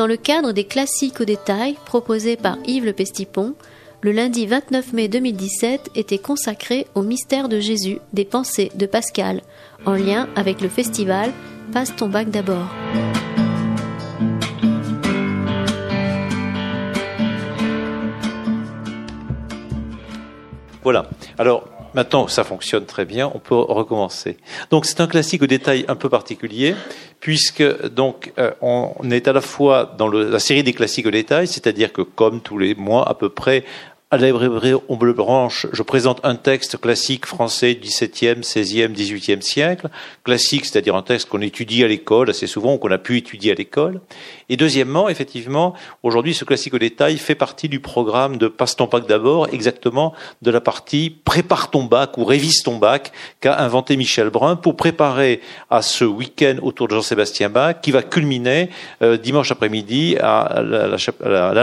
Dans le cadre des classiques au détail proposés par Yves Le Pestipon, le lundi 29 mai 2017 était consacré au mystère de Jésus des pensées de Pascal, en lien avec le festival Passe ton bac d'abord. Voilà. Maintenant, ça fonctionne très bien, on peut recommencer. Donc, c'est un classique au détail un peu particulier, puisque donc euh, on est à la fois dans la série des classiques au détail, c'est-à-dire que comme tous les mois à peu près, à la librairie Branche, je présente un texte classique français du XVIIe, XVIe, XVIIIe siècle. Classique, c'est-à-dire un texte qu'on étudie à l'école assez souvent, ou qu'on a pu étudier à l'école. Et deuxièmement, effectivement, aujourd'hui, ce classique au détail fait partie du programme de Passe ton bac d'abord, exactement de la partie Prépare ton bac ou Révise ton bac qu'a inventé Michel Brun pour préparer à ce week-end autour de Jean-Sébastien Bach, qui va culminer euh, dimanche après-midi à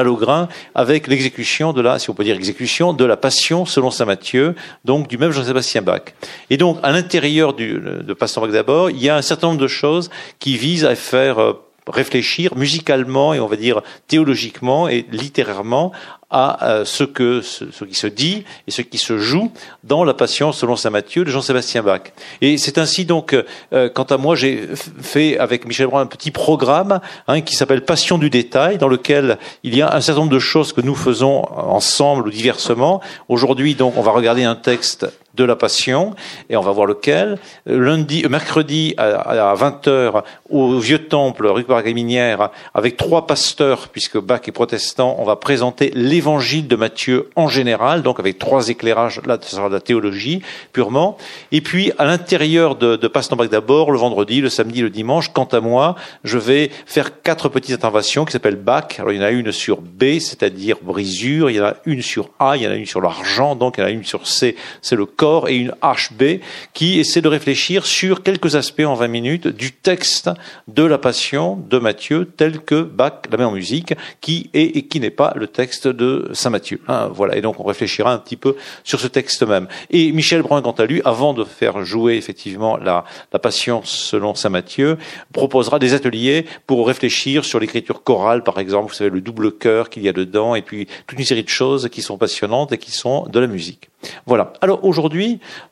Logrin avec l'exécution de la, si on peut dire exécution, de la Passion selon saint Matthieu, donc du même Jean-Sébastien Bach. Et donc, à l'intérieur de Passe ton bac d'abord, il y a un certain nombre de choses qui visent à faire euh, réfléchir musicalement et on va dire théologiquement et littérairement à euh, ce, que, ce, qui se dit et ce qui se joue dans la Passion selon saint Matthieu de Jean-Sébastien Bach. Et c'est ainsi donc, euh, quant à moi, j'ai fait avec Michel Brun un petit programme hein, qui s'appelle Passion du détail, dans lequel il y a un certain nombre de choses que nous faisons ensemble ou diversement. Aujourd'hui, donc, on va regarder un texte de la Passion, et on va voir lequel. Lundi, euh, mercredi à, 20h au Vieux Temple, rue Minière, avec trois pasteurs, puisque Bach est protestant, on va présenter l'évangile de Matthieu en général, donc avec trois éclairages, là, ce sera de la théologie purement. Et puis, à l'intérieur de, de Passe Bach d'abord, le vendredi, le samedi, le dimanche, quant à moi, je vais faire quatre petites interventions qui s'appellent Bach. Alors, il y en a une sur B, c'est-à-dire brisure, il y en a une sur A, il y en a une sur l'argent, donc il y en a une sur C, c'est le corps et une HB qui essaie de réfléchir sur quelques aspects en 20 minutes du texte de la Passion de Matthieu tel que Bach la met en musique, qui est et qui n'est pas le texte de Saint Matthieu. Hein, voilà. Et donc on réfléchira un petit peu sur ce texte même. Et Michel Brun, quant à lui, avant de faire jouer effectivement la, la Passion selon Saint Matthieu, proposera des ateliers pour réfléchir sur l'écriture chorale, par exemple, vous savez, le double chœur qu'il y a dedans, et puis toute une série de choses qui sont passionnantes et qui sont de la musique. Voilà. Alors aujourd'hui,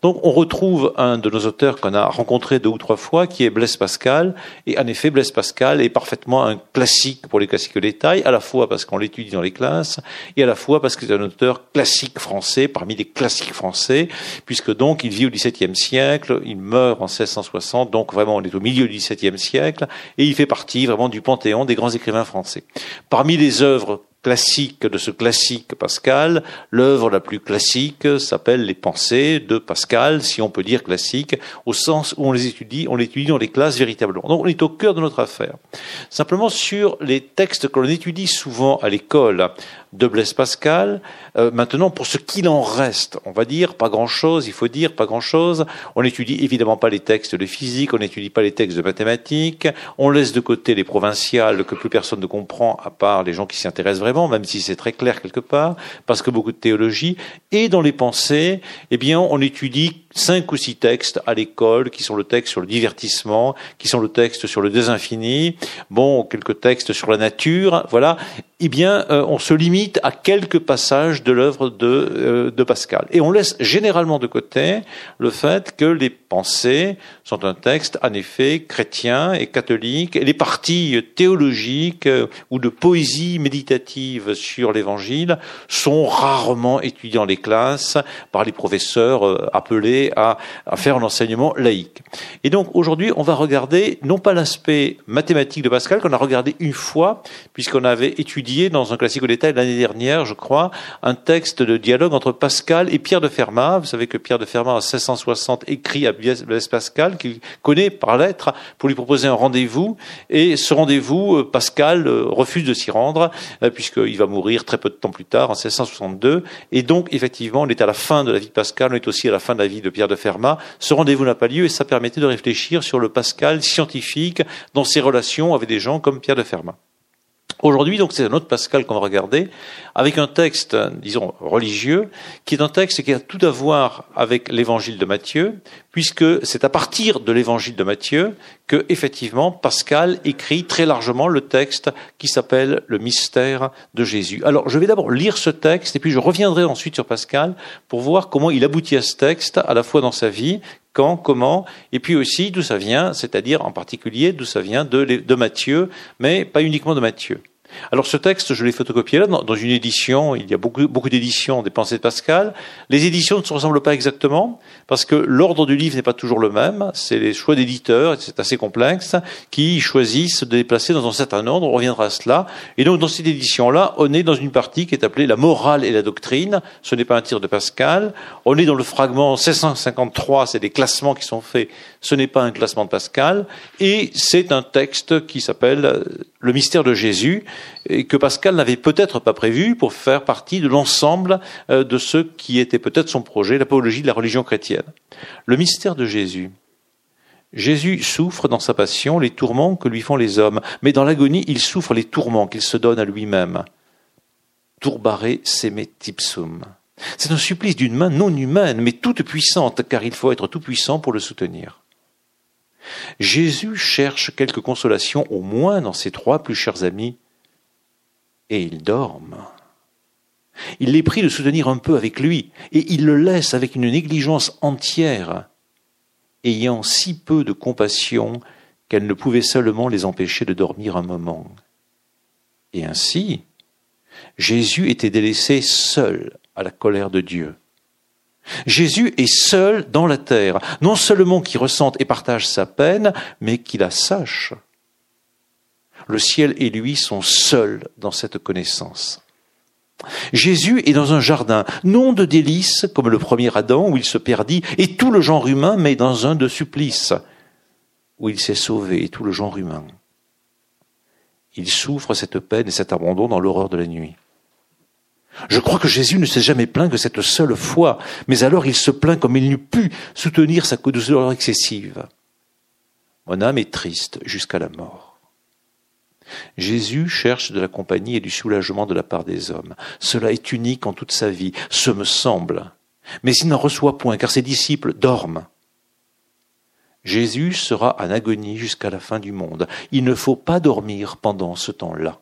donc on retrouve un de nos auteurs qu'on a rencontré deux ou trois fois, qui est Blaise Pascal. Et en effet, Blaise Pascal est parfaitement un classique pour les classiques de détail, à la fois parce qu'on l'étudie dans les classes, et à la fois parce que c'est un auteur classique français, parmi les classiques français, puisque donc il vit au XVIIe siècle, il meurt en 1660, donc vraiment on est au milieu du XVIIe siècle, et il fait partie vraiment du panthéon des grands écrivains français. Parmi les œuvres classique de ce classique Pascal, l'œuvre la plus classique s'appelle Les Pensées de Pascal, si on peut dire classique, au sens où on les étudie, on les étudie dans les classes véritablement. Donc on est au cœur de notre affaire. Simplement sur les textes que l'on étudie souvent à l'école, de Blaise Pascal. Euh, maintenant, pour ce qu'il en reste, on va dire pas grand-chose, il faut dire pas grand-chose. On n'étudie évidemment pas les textes de physique, on n'étudie pas les textes de mathématiques, on laisse de côté les provinciales que plus personne ne comprend, à part les gens qui s'y intéressent vraiment, même si c'est très clair quelque part, parce que beaucoup de théologie. Et dans les pensées, eh bien, on étudie cinq ou six textes à l'école, qui sont le texte sur le divertissement, qui sont le texte sur le désinfini, bon, quelques textes sur la nature, voilà eh bien, euh, on se limite à quelques passages de l'œuvre de, euh, de, Pascal. Et on laisse généralement de côté le fait que les pensées sont un texte, en effet, chrétien et catholique, et les parties théologiques euh, ou de poésie méditative sur l'Évangile sont rarement étudiées dans les classes par les professeurs appelés à, faire un enseignement laïque. Et donc, aujourd'hui, on va regarder non pas l'aspect mathématique de Pascal, qu'on a regardé une fois, puisqu'on avait étudié dans un classique au détail l'année dernière, je crois, un texte de dialogue entre Pascal et Pierre de Fermat. Vous savez que Pierre de Fermat, en 1660, écrit à Blaise Pascal, qu'il connaît par lettre, pour lui proposer un rendez-vous. Et ce rendez-vous, euh, Pascal euh, refuse de s'y rendre, euh, puisqu'il va mourir très peu de temps plus tard, en 1662. Et donc, effectivement, on est à la fin de la vie de Pascal, on est aussi à la fin de la vie de Pierre de Fermat. Ce rendez-vous n'a pas lieu et ça permettait de réfléchir sur le Pascal scientifique dans ses relations avec des gens comme Pierre de Fermat. Aujourd'hui, donc, c'est un autre Pascal qu'on va regarder, avec un texte, disons, religieux, qui est un texte qui a tout à voir avec l'évangile de Matthieu, puisque c'est à partir de l'évangile de Matthieu que, effectivement, Pascal écrit très largement le texte qui s'appelle le mystère de Jésus. Alors, je vais d'abord lire ce texte, et puis je reviendrai ensuite sur Pascal pour voir comment il aboutit à ce texte, à la fois dans sa vie, quand, comment, et puis aussi d'où ça vient, c'est-à-dire en particulier d'où ça vient de, de Matthieu, mais pas uniquement de Matthieu. Alors ce texte, je l'ai photocopié là, dans, une édition, il y a beaucoup, beaucoup d'éditions des pensées de Pascal. Les éditions ne se ressemblent pas exactement, parce que l'ordre du livre n'est pas toujours le même, c'est les choix d'éditeurs, c'est assez complexe, qui choisissent de déplacer dans un certain ordre, on reviendra à cela. Et donc dans cette édition-là, on est dans une partie qui est appelée la morale et la doctrine, ce n'est pas un tir de Pascal, on est dans le fragment 1653, c'est des classements qui sont faits, ce n'est pas un classement de Pascal, et c'est un texte qui s'appelle le mystère de Jésus, et que Pascal n'avait peut-être pas prévu pour faire partie de l'ensemble euh, de ce qui était peut-être son projet, l'apologie de la religion chrétienne. Le mystère de Jésus. Jésus souffre dans sa passion les tourments que lui font les hommes, mais dans l'agonie, il souffre les tourments qu'il se donne à lui-même. Turbare seme tipsum. C'est un supplice d'une main non humaine, mais toute puissante, car il faut être tout puissant pour le soutenir. Jésus cherche quelque consolation au moins dans ses trois plus chers amis, et ils dorment. Il les prie de soutenir un peu avec lui, et il le laisse avec une négligence entière, ayant si peu de compassion qu'elle ne pouvait seulement les empêcher de dormir un moment. Et ainsi, Jésus était délaissé seul à la colère de Dieu. Jésus est seul dans la terre, non seulement qui ressente et partage sa peine, mais qui la sache. Le ciel et lui sont seuls dans cette connaissance. Jésus est dans un jardin, non de délices comme le premier Adam où il se perdit, et tout le genre humain, mais dans un de supplice où il s'est sauvé, et tout le genre humain. Il souffre cette peine et cet abandon dans l'horreur de la nuit. Je crois que Jésus ne s'est jamais plaint que cette seule fois, mais alors il se plaint comme il n'eut pu soutenir sa douleur excessive. Mon âme est triste jusqu'à la mort. Jésus cherche de la compagnie et du soulagement de la part des hommes. Cela est unique en toute sa vie, ce me semble. Mais il n'en reçoit point, car ses disciples dorment. Jésus sera en agonie jusqu'à la fin du monde. Il ne faut pas dormir pendant ce temps-là.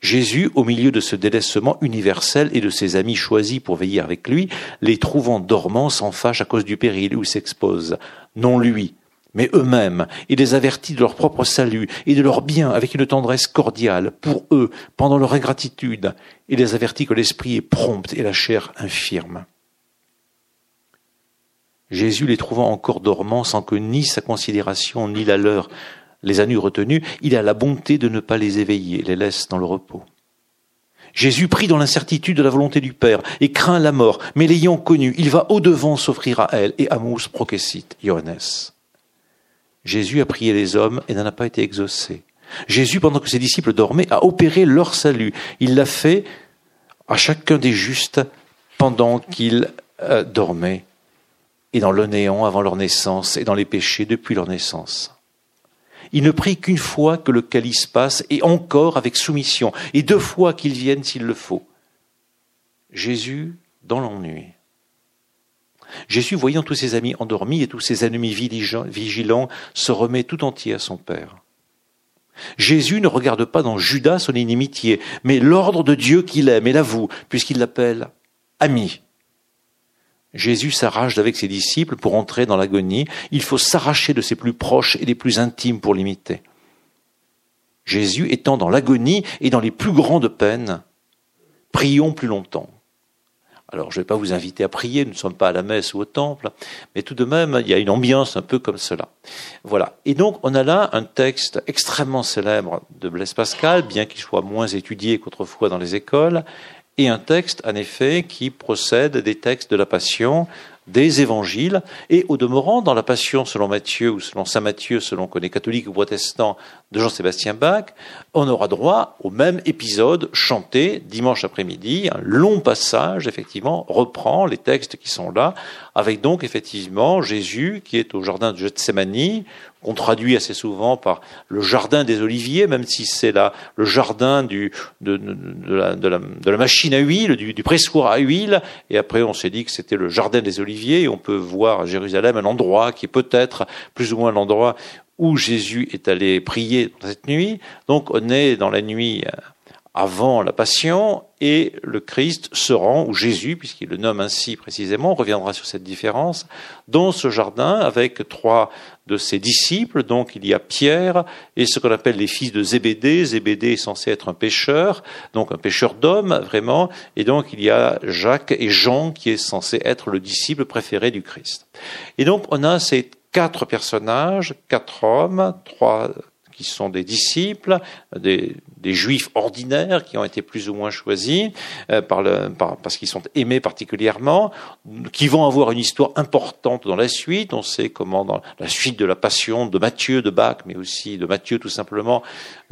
Jésus, au milieu de ce délaissement universel et de ses amis choisis pour veiller avec lui, les trouvant dormants s'en fâche à cause du péril où s'exposent. Non lui, mais eux-mêmes, et les avertit de leur propre salut et de leur bien avec une tendresse cordiale pour eux pendant leur ingratitude, et les avertit que l'esprit est prompt et la chair infirme. Jésus les trouvant encore dormants sans que ni sa considération ni la leur les a nus retenus, il a la bonté de ne pas les éveiller, les laisse dans le repos. Jésus prie dans l'incertitude de la volonté du Père et craint la mort, mais l'ayant connu, il va au-devant s'offrir à elle et amus processit, Johannes. Jésus a prié les hommes et n'en a pas été exaucé. Jésus, pendant que ses disciples dormaient, a opéré leur salut. Il l'a fait à chacun des justes pendant qu'ils euh, dormaient et dans le néant avant leur naissance et dans les péchés depuis leur naissance. Il ne prie qu'une fois que le calice passe, et encore avec soumission, et deux fois qu'il vienne s'il le faut. Jésus dans l'ennui. Jésus, voyant tous ses amis endormis et tous ses ennemis vigilants, se remet tout entier à son Père. Jésus ne regarde pas dans Judas son inimitié, mais l'ordre de Dieu qu'il aime et l'avoue, puisqu'il l'appelle ami. Jésus s'arrache d'avec ses disciples pour entrer dans l'agonie. Il faut s'arracher de ses plus proches et les plus intimes pour l'imiter. Jésus étant dans l'agonie et dans les plus grandes peines, prions plus longtemps. Alors, je ne vais pas vous inviter à prier, nous ne sommes pas à la messe ou au temple, mais tout de même, il y a une ambiance un peu comme cela. Voilà. Et donc, on a là un texte extrêmement célèbre de Blaise Pascal, bien qu'il soit moins étudié qu'autrefois dans les écoles, et un texte, en effet, qui procède des textes de la Passion, des évangiles, et au demeurant, dans la Passion selon Matthieu ou selon Saint Matthieu, selon qu'on est catholique ou protestant, de Jean-Sébastien Bach, on aura droit au même épisode chanté dimanche après-midi. Un long passage, effectivement, reprend les textes qui sont là, avec donc effectivement Jésus qui est au jardin de Gethsemane, qu'on traduit assez souvent par le jardin des oliviers, même si c'est le jardin du, de, la, de, la, machine à huile, du, du, pressoir à huile, et après on s'est dit que c'était le jardin des oliviers, et on peut voir à Jérusalem un endroit qui est peut-être plus ou moins l'endroit où Jésus est allé prier cette nuit. Donc on est dans la nuit avant la passion et le Christ se rend, ou Jésus, puisqu'il le nomme ainsi précisément, on reviendra sur cette différence, dans ce jardin avec trois de ses disciples. Donc il y a Pierre et ce qu'on appelle les fils de Zébédée. Zébédée est censé être un pêcheur, donc un pêcheur d'hommes vraiment. Et donc il y a Jacques et Jean qui est censé être le disciple préféré du Christ. Et donc on a ces quatre personnages, quatre hommes, trois qui sont des disciples, des, juifs ordinaires qui ont été plus ou moins choisis euh, parce qu'ils sont aimés particulièrement, qui vont avoir une histoire importante dans la suite. On sait comment dans la suite de la passion de Matthieu de Bach, mais aussi de Matthieu tout simplement,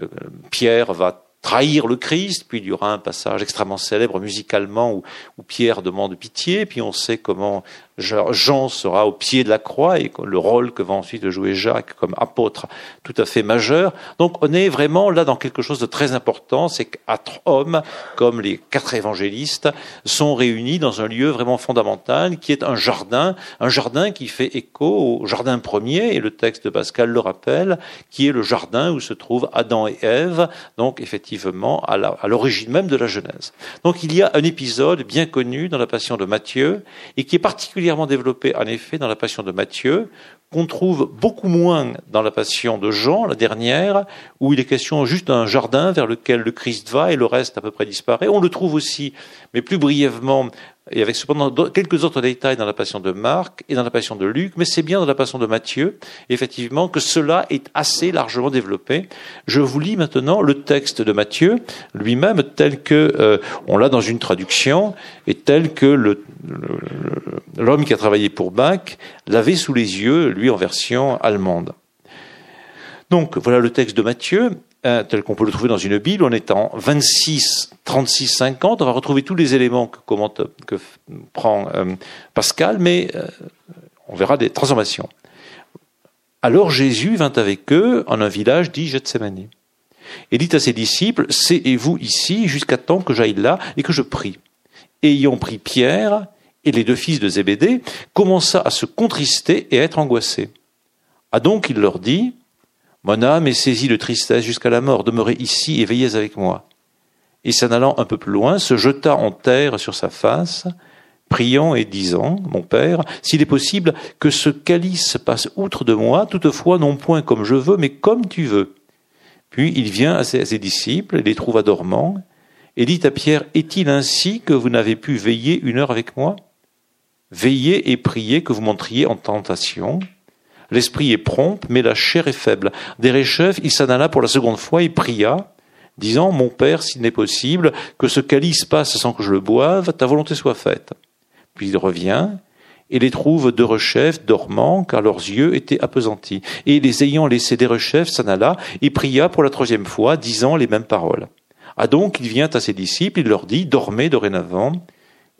euh, Pierre va trahir le Christ, puis il y aura un passage extrêmement célèbre musicalement où Pierre demande pitié, puis on sait comment Jean sera au pied de la croix et le rôle que va ensuite jouer Jacques comme apôtre tout à fait majeur. Donc on est vraiment là dans quelque chose de très important, c'est quatre hommes, comme les quatre évangélistes, sont réunis dans un lieu vraiment fondamental qui est un jardin, un jardin qui fait écho au jardin premier, et le texte de Pascal le rappelle, qui est le jardin où se trouvent Adam et Ève, donc effectivement à l'origine même de la Genèse. Donc il y a un épisode bien connu dans la Passion de Matthieu et qui est particulièrement particulièrement développé en effet dans la passion de Matthieu, qu'on trouve beaucoup moins dans la passion de Jean, la dernière, où il est question juste d'un jardin vers lequel le Christ va et le reste à peu près disparaît. On le trouve aussi, mais plus brièvement, et avec cependant quelques autres détails dans la passion de Marc et dans la passion de Luc, mais c'est bien dans la passion de Matthieu, effectivement, que cela est assez largement développé. Je vous lis maintenant le texte de Matthieu lui-même tel que euh, on l'a dans une traduction et tel que l'homme qui a travaillé pour Bach l'avait sous les yeux, lui en version allemande. Donc voilà le texte de Matthieu. Euh, tel qu'on peut le trouver dans une Bible, on est en 26, 36, 50. On va retrouver tous les éléments que, prend euh, Pascal, mais euh, on verra des transformations. Alors Jésus vint avec eux en un village dit Gethsemane. Et dit à ses disciples, C'est vous ici jusqu'à temps que j'aille là et que je prie. Et ayant pris Pierre et les deux fils de Zébédée, commença à se contrister et à être angoissé. Ah donc il leur dit, mon âme est saisie de tristesse jusqu'à la mort, demeurez ici et veillez avec moi. Et s'en allant un peu plus loin, se jeta en terre sur sa face, priant et disant, Mon Père, s'il est possible que ce calice passe outre de moi, toutefois non point comme je veux, mais comme tu veux. Puis il vient à ses, disciples et les trouva dormants, et dit à Pierre, Est-il ainsi que vous n'avez pu veiller une heure avec moi? Veillez et priez que vous montriez en tentation. L'esprit est prompt, mais la chair est faible. Derechef, il s'en alla pour la seconde fois et pria, disant, Mon Père, s'il n'est possible, que ce calice passe sans que je le boive, ta volonté soit faite. Puis il revient, et les trouve de rechef dormant, car leurs yeux étaient appesantis. Et les ayant laissés Derechef s'en alla, et pria pour la troisième fois, disant les mêmes paroles. Ah donc, il vient à ses disciples, il leur dit, Dormez dorénavant,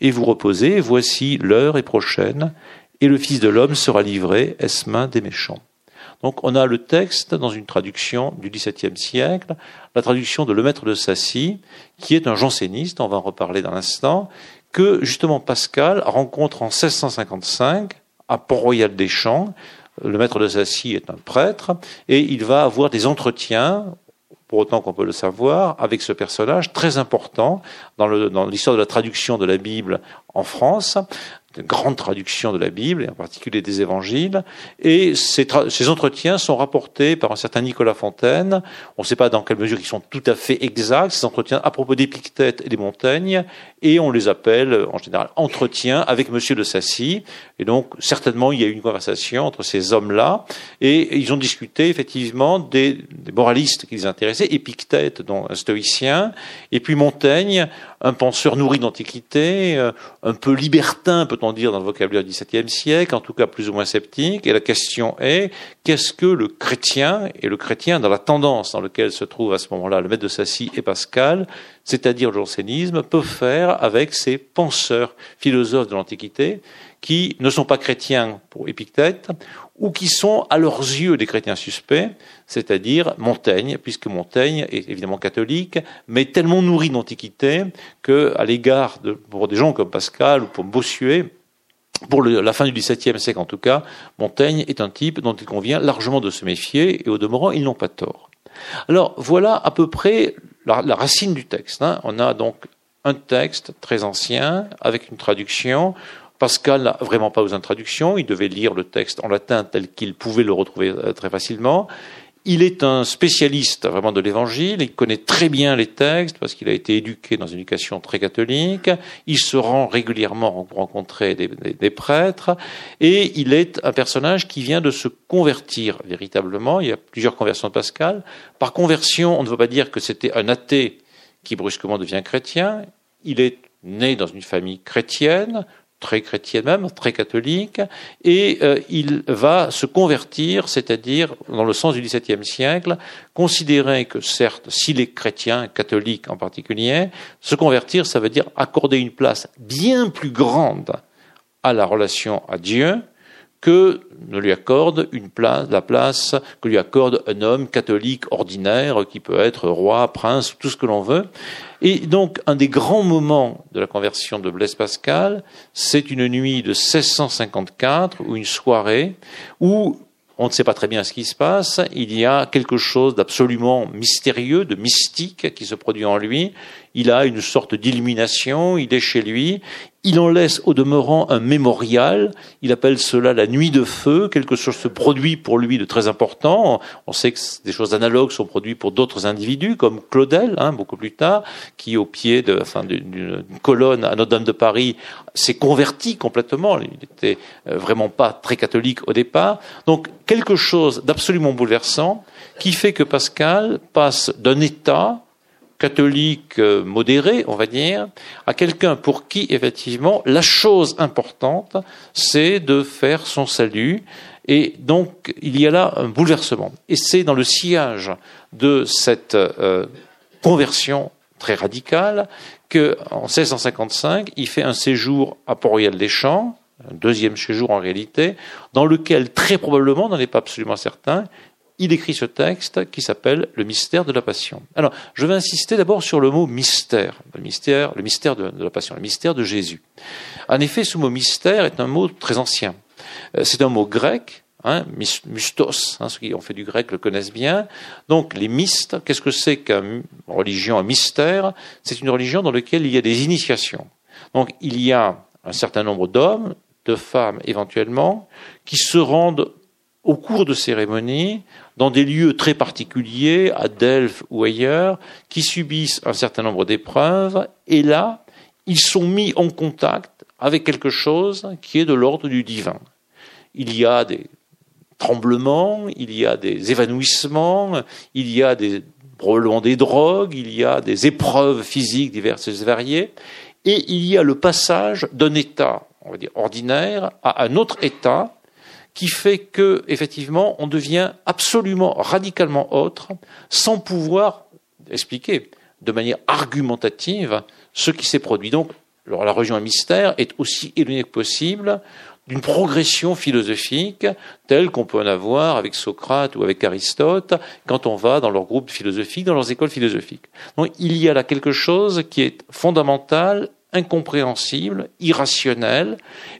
et vous reposez, voici l'heure est prochaine, et le Fils de l'homme sera livré, est-ce main des méchants? Donc on a le texte dans une traduction du XVIIe siècle, la traduction de Le Maître de Sassy, qui est un janséniste, on va en reparler dans l'instant, que justement Pascal rencontre en 1655 à Port-Royal des Champs. Le Maître de Sassy est un prêtre et il va avoir des entretiens pour autant qu'on peut le savoir, avec ce personnage très important dans l'histoire de la traduction de la Bible en France, de grande traduction de la Bible, et en particulier des évangiles. Et ces, ces, entretiens sont rapportés par un certain Nicolas Fontaine. On ne sait pas dans quelle mesure ils sont tout à fait exacts, ces entretiens à propos d'Épictète et des montagnes, et on les appelle en général entretiens avec Monsieur de Sassy. Et donc, certainement, il y a eu une conversation entre ces hommes-là, et ils ont discuté effectivement des, des moralistes qui les intéressaient, Épictète, dont un stoïcien, et puis Montaigne, un penseur nourri d'antiquité, euh, un peu libertin, peut peut-on dire dans le vocabulaire du XVIIe siècle, en tout cas plus ou moins sceptique. Et la question est, qu'est-ce que le chrétien, et le chrétien dans la tendance dans laquelle se trouve à ce moment-là le maître de Sassy et Pascal, c'est-à-dire le jansénisme, peut faire avec ces penseurs philosophes de l'Antiquité qui ne sont pas chrétiens pour Épictète, ou qui sont à leurs yeux des chrétiens suspects, c'est-à-dire Montaigne, puisque Montaigne est évidemment catholique, mais tellement nourri d'antiquité que, à l'égard de pour des gens comme Pascal ou pour Bossuet, pour la fin du XVIIe siècle en tout cas, Montaigne est un type dont il convient largement de se méfier, et au demeurant, ils n'ont pas tort. Alors voilà à peu près la, racine du texte. Hein. On a donc un texte très ancien, avec une traduction, Pascal n'a vraiment pas besoin de traduction, il devait lire le texte en latin tel qu'il pouvait le retrouver euh, très facilement. Il est un spécialiste vraiment de l'évangile, il connaît très bien les textes parce qu'il a été éduqué dans une éducation très catholique, il se rend régulièrement rencontrer des, des, prêtres et il est un personnage qui vient de se convertir véritablement. Il y a plusieurs conversions de Pascal. Par conversion, on ne veut pas dire que c'était un athée qui brusquement devient chrétien. Il est né dans une famille chrétienne, très chrétien même, très catholique, et euh, il va se convertir, c'est-à-dire, dans le sens du XVIIe siècle, considérer que certes, s'il est chrétien, catholique en particulier, se convertir, ça veut dire accorder une place bien plus grande à la relation à Dieu que ne lui accorde une place, la place que lui accorde un homme catholique ordinaire qui peut être roi, prince, tout ce que l'on veut. Et donc, un des grands moments de la conversion de Blaise Pascal, c'est une nuit de 1654 ou une soirée où on ne sait pas très bien ce qui se passe, il y a quelque chose d'absolument mystérieux, de mystique qui se produit en lui, il a une sorte d'illumination, il est chez lui, il en laisse au demeurant un mémorial, il appelle cela la nuit de feu, quelque chose se produit pour lui de très important. On sait que des choses analogues sont produites pour d'autres individus, comme Claudel, hein, beaucoup plus tard, qui au pied de, enfin, d'une colonne à Notre-Dame de Paris s'est converti complètement. Il n'était euh, vraiment pas très catholique au départ. Donc quelque chose d'absolument bouleversant qui fait que Pascal passe d'un état catholique euh, modéré, on va dire, à quelqu'un pour qui, effectivement, la chose importante, c'est de faire son salut. Et donc, il y a là un bouleversement. Et c'est dans le sillage de cette euh, conversion très radicale qu'en 1655, il fait un séjour à Port-Royal-des-Champs, un deuxième séjour en réalité, dans lequel, très probablement, n'en est pas absolument certain, il écrit ce texte qui s'appelle Le mystère de la passion. Alors, je vais insister d'abord sur le mot mystère, le mystère, le mystère de, la passion, le mystère de Jésus. En effet, ce mot mystère est un mot très ancien. Euh, c'est un mot grec, hein, mystos, hein, ceux qui ont fait du grec le connaissent bien. Donc, les mystes, qu'est-ce que c'est qu'une religion, un mystère? C'est une religion dans laquelle il y a des initiations. Donc, il y a un certain nombre d'hommes, de femmes éventuellement, qui se rendent au cours de cérémonies dans des lieux très particuliers, à Delphes ou ailleurs, qui subissent un certain nombre d'épreuves, et là, ils sont mis en contact avec quelque chose qui est de l'ordre du divin. Il y a des tremblements, il y a des évanouissements, il y a des, probablement des drogues, il y a des épreuves physiques diverses et variées, et il y a le passage d'un état, on va dire, ordinaire à un autre état, qui fait que, effectivement, on devient absolument radicalement autre, sans pouvoir expliquer de manière argumentative ce qui s'est produit. Donc, la religion à mystère est aussi éloignée que possible d'une progression philosophique telle qu'on peut en avoir avec Socrate ou avec Aristote quand on va dans leurs groupes philosophiques, dans leurs écoles philosophiques. Donc il y a là quelque chose qui est fondamental, incompréhensible, irrationnel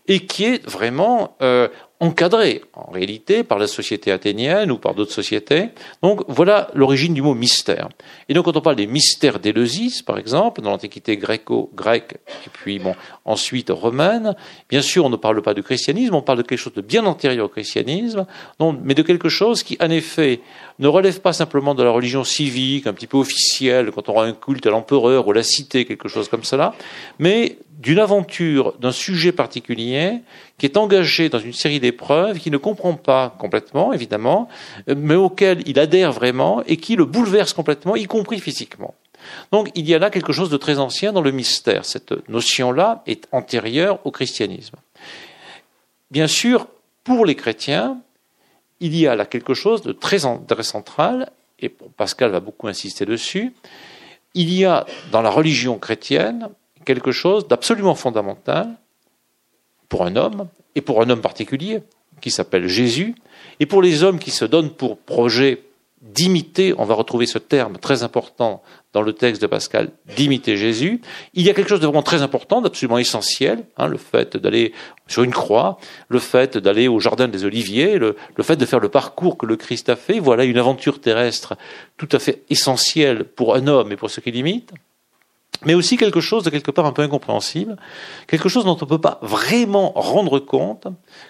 et qui est vraiment euh, encadré en réalité par la société athénienne ou par d'autres sociétés. Donc voilà l'origine du mot mystère. Et donc quand on parle des mystères d'Éleusis, par exemple, dans l'Antiquité gréco-grecque et puis bon ensuite romaine, bien sûr on ne parle pas du christianisme, on parle de quelque chose de bien antérieur au christianisme, mais de quelque chose qui en effet ne relève pas simplement de la religion civique, un petit peu officielle, quand on aura un culte à l'empereur ou à la cité, quelque chose comme cela, mais d'une aventure, d'un sujet particulier, qui est engagé dans une série d'épreuves, qui ne comprend pas complètement, évidemment, mais auquel il adhère vraiment et qui le bouleverse complètement, y compris physiquement. Donc il y a là quelque chose de très ancien dans le mystère. Cette notion-là est antérieure au christianisme. Bien sûr, pour les chrétiens, il y a là quelque chose de très, très central, et Pascal va beaucoup insister dessus. Il y a dans la religion chrétienne quelque chose d'absolument fondamental pour un homme, et pour un homme particulier, qui s'appelle Jésus, et pour les hommes qui se donnent pour projet d'imiter, on va retrouver ce terme très important dans le texte de Pascal, d'imiter Jésus, il y a quelque chose de vraiment très important, d'absolument essentiel, hein, le fait d'aller sur une croix, le fait d'aller au jardin des Oliviers, le, le, fait de faire le parcours que le Christ a fait, voilà une aventure terrestre tout à fait essentielle pour un homme et pour ceux qui l'imitent mais aussi quelque chose de quelque part un peu incompréhensible, quelque chose dont on ne peut pas vraiment rendre compte,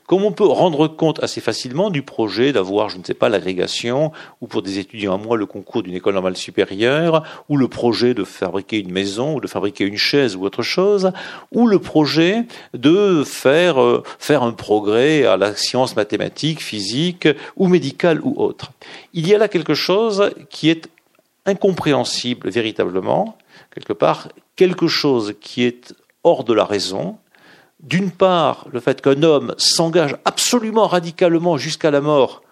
comme on peut rendre compte assez facilement du projet d'avoir, je ne sais pas, l'agrégation, ou pour des étudiants à moi, le concours d'une école normale supérieure, ou le projet de fabriquer une maison, ou de fabriquer une chaise, ou autre chose, ou le projet de faire, euh, faire un progrès à la science mathématique, physique, ou médicale, ou autre. Il y a là quelque chose qui est incompréhensible véritablement, quelque part, quelque chose qui est hors de la raison. D'une part, le fait qu'un homme s'engage absolument radicalement jusqu'à la mort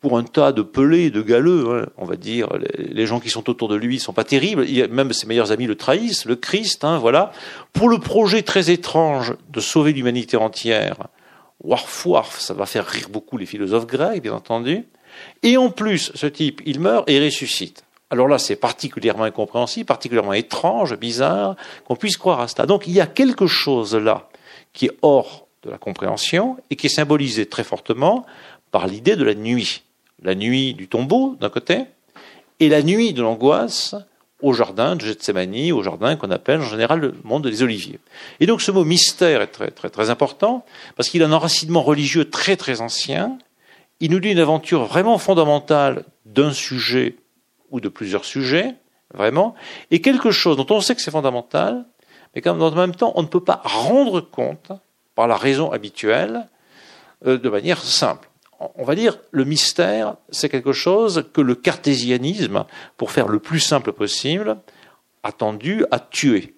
pour un tas de pelés, de galeux, hein, on va dire, les, gens qui sont autour de lui ne sont pas terribles, même ses meilleurs amis le trahissent, le Christ, hein, voilà, pour le projet très étrange de sauver l'humanité entière. Warf, warf, ça va faire rire beaucoup les philosophes grecs, bien entendu. Et en plus, ce type, il meurt et ressuscite. Alors là, c'est particulièrement incompréhensible, particulièrement étrange, bizarre, qu'on puisse croire à cela. Donc il y a quelque chose là qui est hors de la compréhension et qui est symbolisé très fortement par l'idée de la nuit. La nuit du tombeau, d'un côté, et la nuit de l'angoisse au jardin de Gethsemane, au jardin qu'on appelle en général le monde des oliviers. Et donc ce mot mystère est très, très, très important parce qu'il a un enracinement religieux très, très ancien. Il nous dit une aventure vraiment fondamentale d'un sujet ou de plusieurs sujets, vraiment, et quelque chose dont on sait que c'est fondamental, mais quand en même temps, on ne peut pas rendre compte par la raison habituelle euh, de manière simple. On va dire, le mystère, c'est quelque chose que le cartésianisme, pour faire le plus simple possible, a tendu à tuer.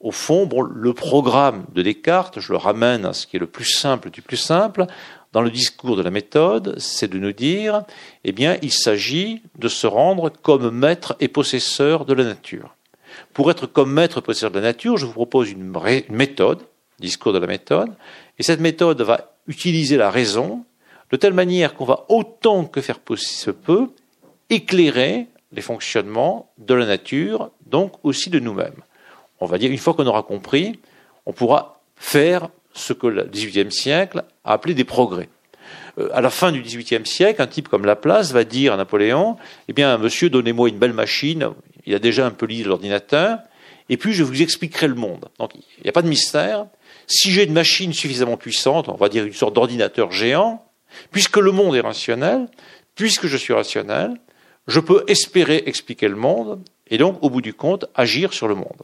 Au fond, le programme de Descartes, je le ramène à ce qui est le plus simple du plus simple, dans le discours de la méthode, c'est de nous dire, eh bien, il s'agit de se rendre comme maître et possesseur de la nature. Pour être comme maître et possesseur de la nature, je vous propose une, méthode, discours de la méthode, et cette méthode va utiliser la raison de telle manière qu'on va autant que faire se peut éclairer les fonctionnements de la nature, donc aussi de nous-mêmes. On va dire, une fois qu'on aura compris, on pourra faire ce que le XVIIIe siècle a appelé des progrès. Euh, à la fin du XVIIIe siècle, un type comme Laplace va dire à Napoléon Eh bien, monsieur, donnez-moi une belle machine, il a déjà un peu lu l'ordinateur, et puis je vous expliquerai le monde. Donc, il n'y a pas de mystère. Si j'ai une machine suffisamment puissante, on va dire une sorte d'ordinateur géant, puisque le monde est rationnel, puisque je suis rationnel, je peux espérer expliquer le monde, et donc, au bout du compte, agir sur le monde.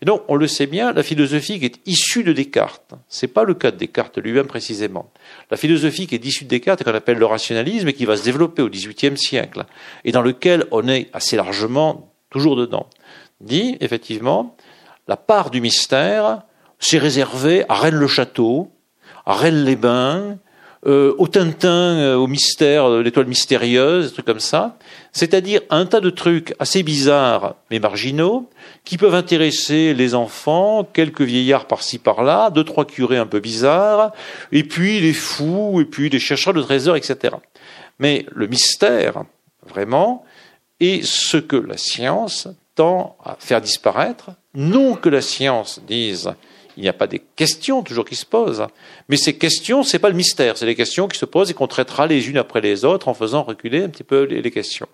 Et donc, on le sait bien, la philosophie qui est issue de Descartes, ce n'est pas le cas de Descartes lui-même précisément. La philosophie qui est issue de Descartes, qu'on appelle le rationalisme, et qui va se développer au XVIIIe siècle, et dans lequel on est assez largement toujours dedans, dit effectivement, la part du mystère s'est réservée à Rennes-le-Château, à Rennes-les-Bains, euh, au Tintin, euh, au mystère, l'étoile mystérieuse, des trucs comme ça. C'est-à-dire un tas de trucs assez bizarres mais marginaux qui peuvent intéresser les enfants, quelques vieillards par-ci par-là, deux trois curés un peu bizarres, et puis les fous, et puis les chercheurs de trésors, etc. Mais le mystère, vraiment, est ce que la science tend à faire disparaître, non que la science dise il n'y a pas des questions toujours qui se posent. Mais ces questions, ce n'est pas le mystère, c'est les questions qui se posent et qu'on traitera les unes après les autres en faisant reculer un petit peu les questions.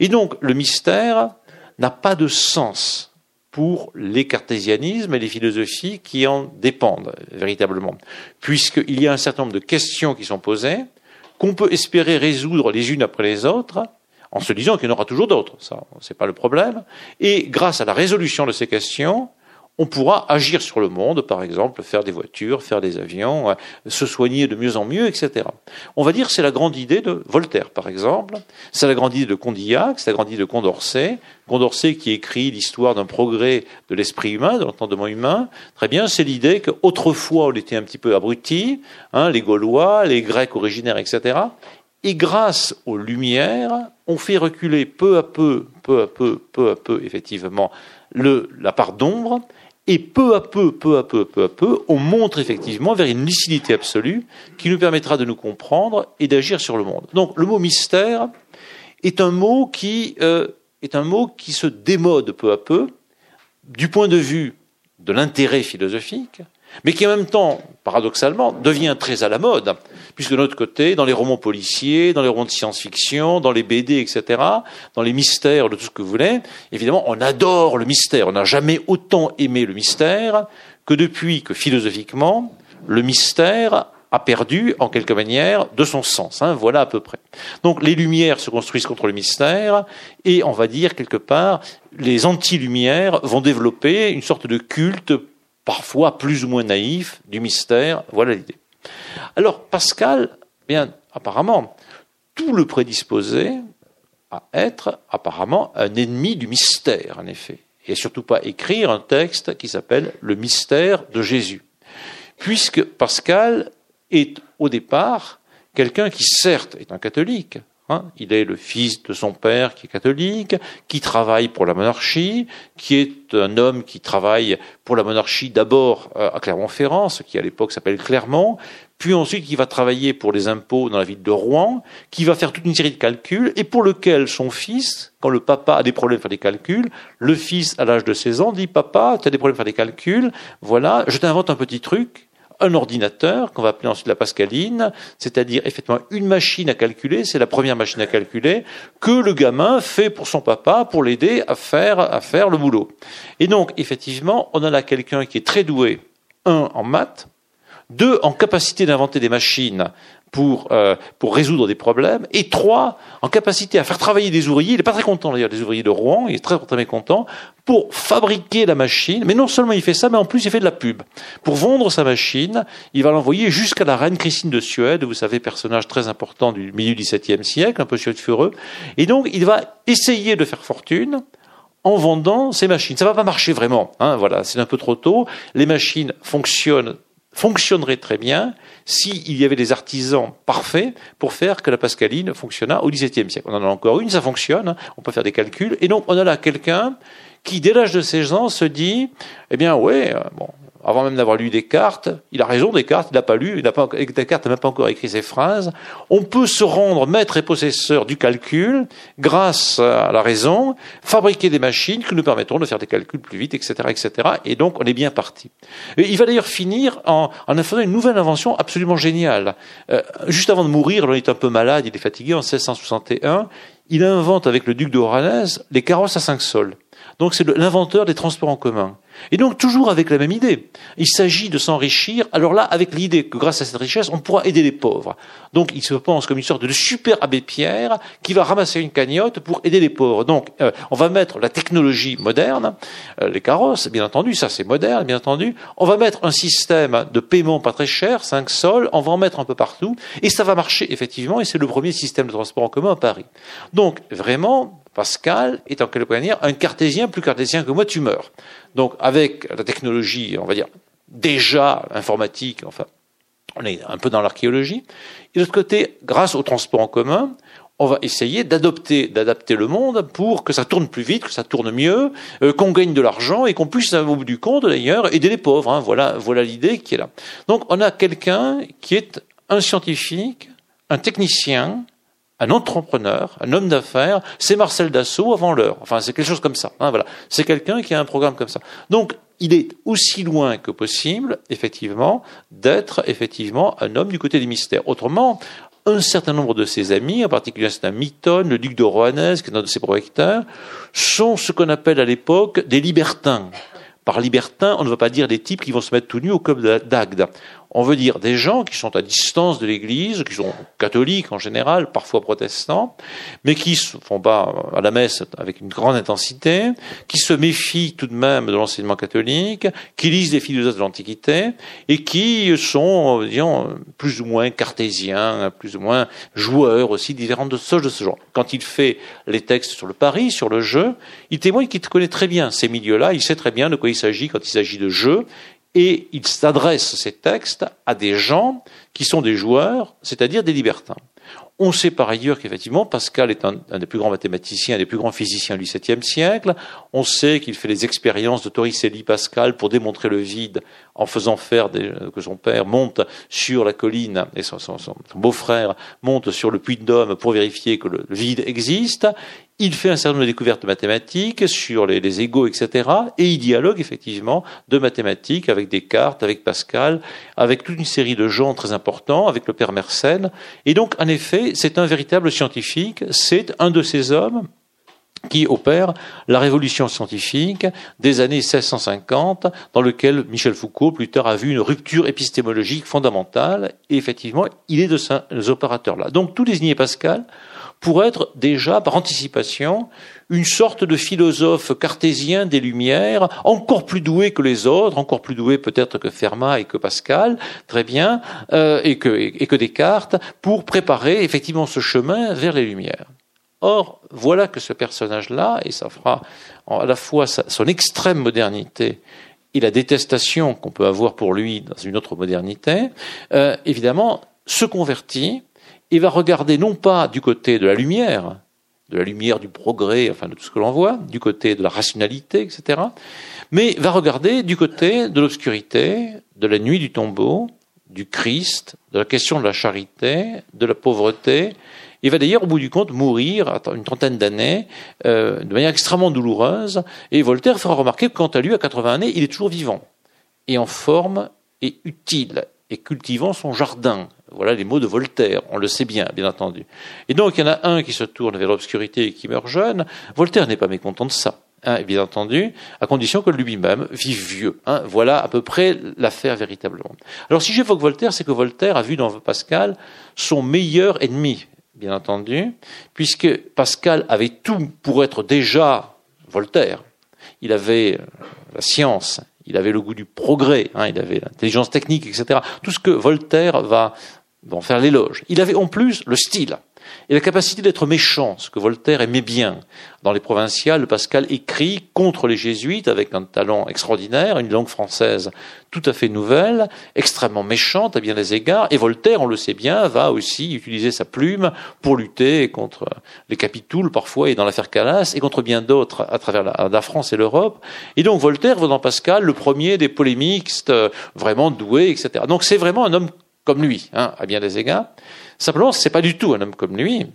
Et donc, le mystère n'a pas de sens pour les cartésianismes et les philosophies qui en dépendent véritablement, puisqu'il y a un certain nombre de questions qui sont posées, qu'on peut espérer résoudre les unes après les autres, en se disant qu'il y en aura toujours d'autres, ça, c'est pas le problème, et grâce à la résolution de ces questions, on pourra agir sur le monde, par exemple, faire des voitures, faire des avions, euh, se soigner de mieux en mieux, etc. On va dire c'est la grande idée de Voltaire, par exemple, c'est la grande idée de Condillac, c'est la grande idée de Condorcet, Condorcet qui écrit l'histoire d'un progrès de l'esprit humain, de l'entendement humain. Très bien, c'est l'idée qu'autrefois on était un petit peu abrutis, hein, les Gaulois, les Grecs originaires, etc. Et grâce aux Lumières, on fait reculer peu à peu, peu à peu, peu à peu, effectivement, la part d'ombre, et peu à peu, peu à peu, peu à peu, on montre effectivement vers une lucidité absolue qui nous permettra de nous comprendre et d'agir sur le monde. Donc le mot mystère est un mot qui euh, est un mot qui se démode peu à peu du point de vue de l'intérêt philosophique, mais qui en même temps, paradoxalement, devient très à la mode, puisque de notre côté, dans les romans policiers, dans les romans de science-fiction, dans les BD, etc., dans les mystères de tout ce que vous voulez, évidemment, on adore le mystère. On n'a jamais autant aimé le mystère que depuis que, philosophiquement, le mystère a perdu, en quelque manière, de son sens. Hein, voilà à peu près. Donc les Lumières se construisent contre le mystère, et on va dire quelque part, les anti-Lumières vont développer une sorte de culte parfois plus ou moins naïf, du mystère. Voilà l'idée. Alors Pascal, bien apparemment, tout le prédisposait à être apparemment un ennemi du mystère, en effet, et surtout pas écrire un texte qui s'appelle Le mystère de Jésus, puisque Pascal est au départ quelqu'un qui certes est un catholique, Hein, il est le fils de son père qui est catholique, qui travaille pour la monarchie, qui est un homme qui travaille pour la monarchie d'abord euh, à Clermont-Ferrand, ce qui à l'époque s'appelle Clermont, puis ensuite qui va travailler pour les impôts dans la ville de Rouen, qui va faire toute une série de calculs, et pour lequel son fils, quand le papa a des problèmes à faire des calculs, le fils à l'âge de 16 ans dit Papa, tu as des problèmes à faire des calculs, voilà, je t'invente un petit truc, un ordinateur qu'on va appeler ensuite la pascaline, c'est-à-dire effectivement une machine à calculer, c'est la première machine à calculer que le gamin fait pour son papa pour l'aider à faire à faire le boulot. Et donc effectivement, on a là quelqu'un qui est très doué, un en maths, deux en capacité d'inventer des machines pour, euh, pour résoudre des problèmes, et trois, en capacité à faire travailler des ouvriers, il n'est pas très content d'ailleurs des ouvriers de Rouen, il est très très mécontent, pour fabriquer la machine, mais non seulement il fait ça, mais en plus il fait de la pub. Pour vendre sa machine, il va l'envoyer jusqu'à la reine Christine de Suède, vous savez, personnage très important du milieu du XVIIe siècle, un peu sulfureux, et donc il va essayer de faire fortune, en vendant ses machines. Ça va pas marcher vraiment, hein, voilà, c'est un peu trop tôt. Les machines fonctionnent fonctionnerait très bien s'il y avait des artisans parfaits pour faire que la pascaline fonctionnât au XVIIe siècle. On en a encore une, ça fonctionne, on peut faire des calculs, et donc on a là quelqu'un qui, dès l'âge de 16 ans, se dit, eh bien, ouais, euh, bon, avant même d'avoir lu Descartes, il a raison, Descartes, il n'a pas lu, il n'a pas, Descartes n'a même pas encore écrit ses phrases. On peut se rendre maître et possesseur du calcul grâce à la raison, fabriquer des machines qui nous permettront de faire des calculs plus vite, etc., etc. Et donc, on est bien parti. Il va d'ailleurs finir en, en faisant une nouvelle invention absolument géniale. Euh, juste avant de mourir, il est un peu malade, il est fatigué, en 1661, il invente avec le duc de Oranez les carrosses à cinq sols. Donc c'est l'inventeur des transports en commun. Et donc toujours avec la même idée. Il s'agit de s'enrichir, alors là, avec l'idée que grâce à cette richesse, on pourra aider les pauvres. Donc il se pense comme une sorte de super abbé Pierre qui va ramasser une cagnotte pour aider les pauvres. Donc euh, on va mettre la technologie moderne, euh, les carrosses, bien entendu, ça c'est moderne, bien entendu. On va mettre un système de paiement pas très cher, 5 sols, on va en mettre un peu partout, et ça va marcher effectivement, et c'est le premier système de transport en commun à Paris. Donc vraiment, Pascal est en quelque manière un cartésien plus cartésien que moi, tu meurs. Donc avec la technologie, on va dire, déjà informatique, enfin, on est un peu dans l'archéologie. Et de l'autre côté, grâce au transport en commun, on va essayer d'adopter, d'adapter le monde pour que ça tourne plus vite, que ça tourne mieux, euh, qu'on gagne de l'argent et qu'on puisse, au bout du compte d'ailleurs, aider les pauvres. Hein. Voilà, voilà l'idée qui est là. Donc on a quelqu'un qui est un scientifique, un technicien, un entrepreneur, un homme d'affaires, c'est Marcel Dassault avant l'heure. Enfin, c'est quelque chose comme ça. Hein, voilà. C'est quelqu'un qui a un programme comme ça. Donc, il est aussi loin que possible, effectivement, d'être effectivement un homme du côté des mystères. Autrement, un certain nombre de ses amis, en particulier un Mitton, le duc de Rohanès, qui est un de ses projecteurs, sont ce qu'on appelle à l'époque des libertins. Par libertin, on ne va pas dire des types qui vont se mettre tout nus au club d'Agde. On veut dire des gens qui sont à distance de l'Église, qui sont catholiques en général, parfois protestants, mais qui ne font pas à la messe avec une grande intensité, qui se méfient tout de même de l'enseignement catholique, qui lisent des philosophes de l'Antiquité, et qui sont, disons, plus ou moins cartésiens, plus ou moins joueurs aussi, différentes choses de ce genre. Quand il fait les textes sur le pari, sur le jeu, il témoigne qu'il connaît très bien ces milieux-là, il sait très bien de quoi il s'agit quand il s'agit de jeu, et il s'adresse ces textes à des gens qui sont des joueurs, c'est-à-dire des libertins. On sait par ailleurs qu'effectivement, Pascal est un, des plus grands mathématiciens, un des plus grands physiciens du XVIIe siècle. On sait qu'il fait les expériences de Torricelli Pascal pour démontrer le vide en faisant faire que son père monte sur la colline et son, beau-frère monte sur le puits de Dôme pour vérifier que le vide existe. Il fait un certain nombre de découvertes mathématiques sur les, égaux, etc. Et il dialogue effectivement de mathématiques avec Descartes, avec Pascal, avec toute une série de gens très importants, avec le père Mersenne. Et donc, en effet, c'est un véritable scientifique. C'est un de ces hommes qui opère la révolution scientifique des années 1650, dans lequel Michel Foucault, plus tard, a vu une rupture épistémologique fondamentale. Et effectivement, il est de ces opérateurs-là. Donc, tout désigné Pascal pour être déjà, par anticipation, une sorte de philosophe cartésien des Lumières, encore plus doué que les autres, encore plus doué peut-être que Fermat et que Pascal, très bien, euh, et, que, et que Descartes, pour préparer effectivement ce chemin vers les Lumières. Or, voilà que ce personnage-là, et ça fera à la fois son extrême modernité et la détestation qu'on peut avoir pour lui dans une autre modernité, euh, évidemment, se convertit il va regarder non pas du côté de la lumière, de la lumière du progrès, enfin de tout ce que l'on voit, du côté de la rationalité, etc., mais va regarder du côté de l'obscurité, de la nuit du tombeau, du Christ, de la question de la charité, de la pauvreté. Il va d'ailleurs, au bout du compte, mourir à une trentaine d'années euh, de manière extrêmement douloureuse. Et Voltaire fera remarquer que quant à lui, à 80 années, il est toujours vivant et en forme et utile et cultivant son jardin. Voilà les mots de Voltaire, on le sait bien, bien entendu. Et donc il y en a un qui se tourne vers l'obscurité et qui meurt jeune. Voltaire n'est pas mécontent de ça, hein, bien entendu, à condition que lui-même vive vieux. Hein. Voilà à peu près l'affaire véritablement. Alors si j'évoque Voltaire, c'est que Voltaire a vu dans Pascal son meilleur ennemi, bien entendu, puisque Pascal avait tout pour être déjà Voltaire. Il avait la science, il avait le goût du progrès, hein, il avait l'intelligence technique, etc. Tout ce que Voltaire va, va en faire l'éloge. Il avait en plus le style et la capacité d'être méchant, ce que Voltaire aimait bien. Dans les provinciales, Pascal écrit contre les jésuites avec un talent extraordinaire, une langue française tout à fait nouvelle, extrêmement méchante à bien des égards, et Voltaire, on le sait bien, va aussi utiliser sa plume pour lutter contre les capitouls parfois et dans l'affaire Calas, et contre bien d'autres à travers la, France et l'Europe. Et donc Voltaire voit dans Pascal le premier des polémistes euh, vraiment doués, etc. Donc c'est vraiment un homme comme lui, hein, à bien des égards. Simplement, c'est pas du tout un homme comme lui,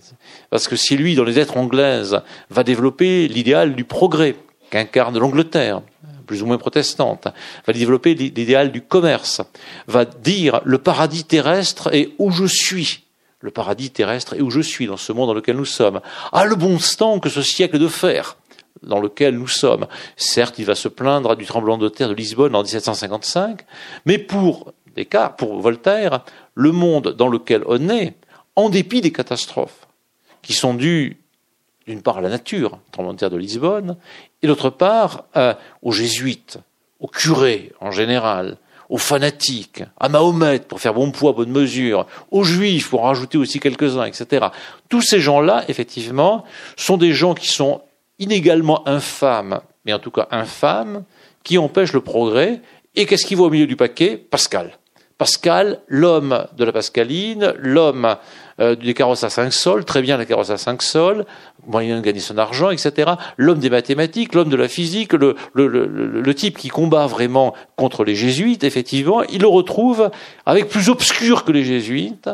parce que si lui, dans les êtres anglaises, va développer l'idéal du progrès qu'incarne l'Angleterre, plus ou moins protestante, va développer l'idéal du commerce, va dire le paradis terrestre est où je suis. Le paradis terrestre est où je suis dans ce monde dans lequel nous sommes. Ah, le bon temps que ce siècle de fer dans lequel nous sommes. Certes, il va se plaindre du tremblement de terre de Lisbonne en 1755, mais pour Descartes, pour Voltaire, le monde dans lequel on est, en dépit des catastrophes qui sont dues d'une part à la nature, tremblement de terre de Lisbonne, et d'autre part euh, aux jésuites, aux curés en général, aux fanatiques, à Mahomet pour faire bon poids, bonne mesure, aux juifs pour en rajouter aussi quelques-uns, etc. Tous ces gens-là, effectivement, sont des gens qui sont inégalement infâmes, mais en tout cas infâmes, qui empêchent le progrès. Et qu'est-ce qui va au milieu du paquet? Pascal. Pascal, l'homme de la Pascaline, l'homme euh, des carrosses à 5 sols, très bien les carrosses à 5 sols, moyen de gagner son argent, etc. L'homme des mathématiques, l'homme de la physique, le, le, type qui combat vraiment contre les jésuites, effectivement, il le retrouve avec plus obscur que les jésuites,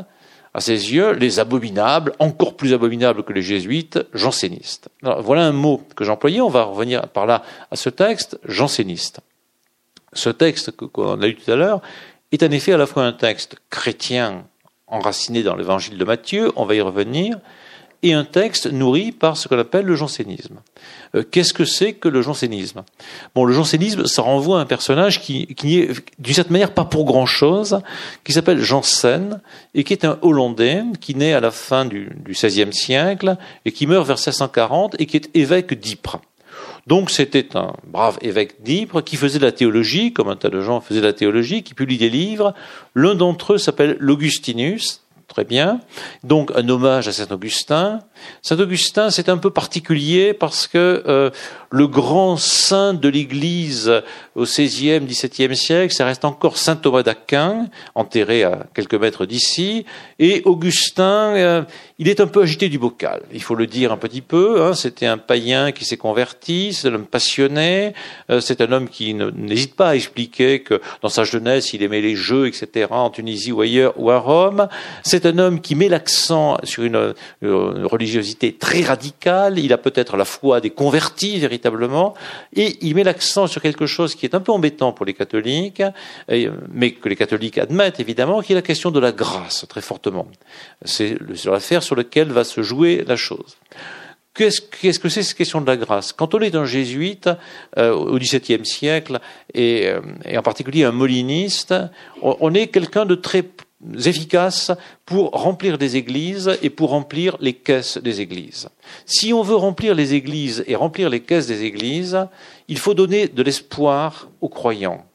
à ses yeux, les abominables, encore plus abominables que les jésuites, jansénistes. voilà un mot que j'employais, on va revenir par là à ce texte, janséniste. Ce texte qu'on a lu tout à l'heure, est en effet à la fois un texte chrétien enraciné dans l'évangile de Matthieu, on va y revenir, et un texte nourri par ce qu'on appelle le jansénisme. Euh, qu'est-ce que c'est que le jansénisme? Bon, le jansénisme, ça renvoie à un personnage qui, qui est d'une certaine manière pas pour grand-chose, qui s'appelle Janssen et qui est un Hollandais qui naît à la fin du, du XVIe siècle et qui meurt vers 1640 et qui est évêque d'Ypres. Donc c'était un brave évêque d'Ypres qui faisait la théologie, comme un tas de gens faisaient la théologie, qui publie des livres. L'un d'entre eux s'appelle l'Augustinus, très bien. Donc un hommage à Saint Augustin. Saint Augustin, c'est un peu particulier parce que euh, le grand saint de l'Église au XVIe, XVIIe siècle, ça reste encore saint Thomas d'Aquin, enterré à quelques mètres d'ici. Et Augustin, euh, il est un peu agité du bocal, il faut le dire un petit peu. Hein. C'était un païen qui s'est converti, c'est un homme passionné, euh, c'est un homme qui n'hésite pas à expliquer que dans sa jeunesse, il aimait les jeux, etc., en Tunisie ou ailleurs, ou à Rome. C'est un homme qui met l'accent sur une, une très radicale. Il a peut-être la foi des convertis, véritablement et il met l'accent sur quelque chose qui est un peu embêtant pour les catholiques, mais que les catholiques admettent évidemment, qui est la question de la grâce, très fortement. C'est l'affaire sur laquelle va se jouer la chose. Qu'est-ce que c'est cette question de la grâce? Quand on est un jésuite euh, au XVIIe siècle, et, euh, et, en particulier un moliniste, on est quelqu'un de très efficaces pour remplir des églises et pour remplir les caisses des églises. Si on veut remplir les églises et remplir les caisses des églises, il faut donner de l'espoir aux croyants.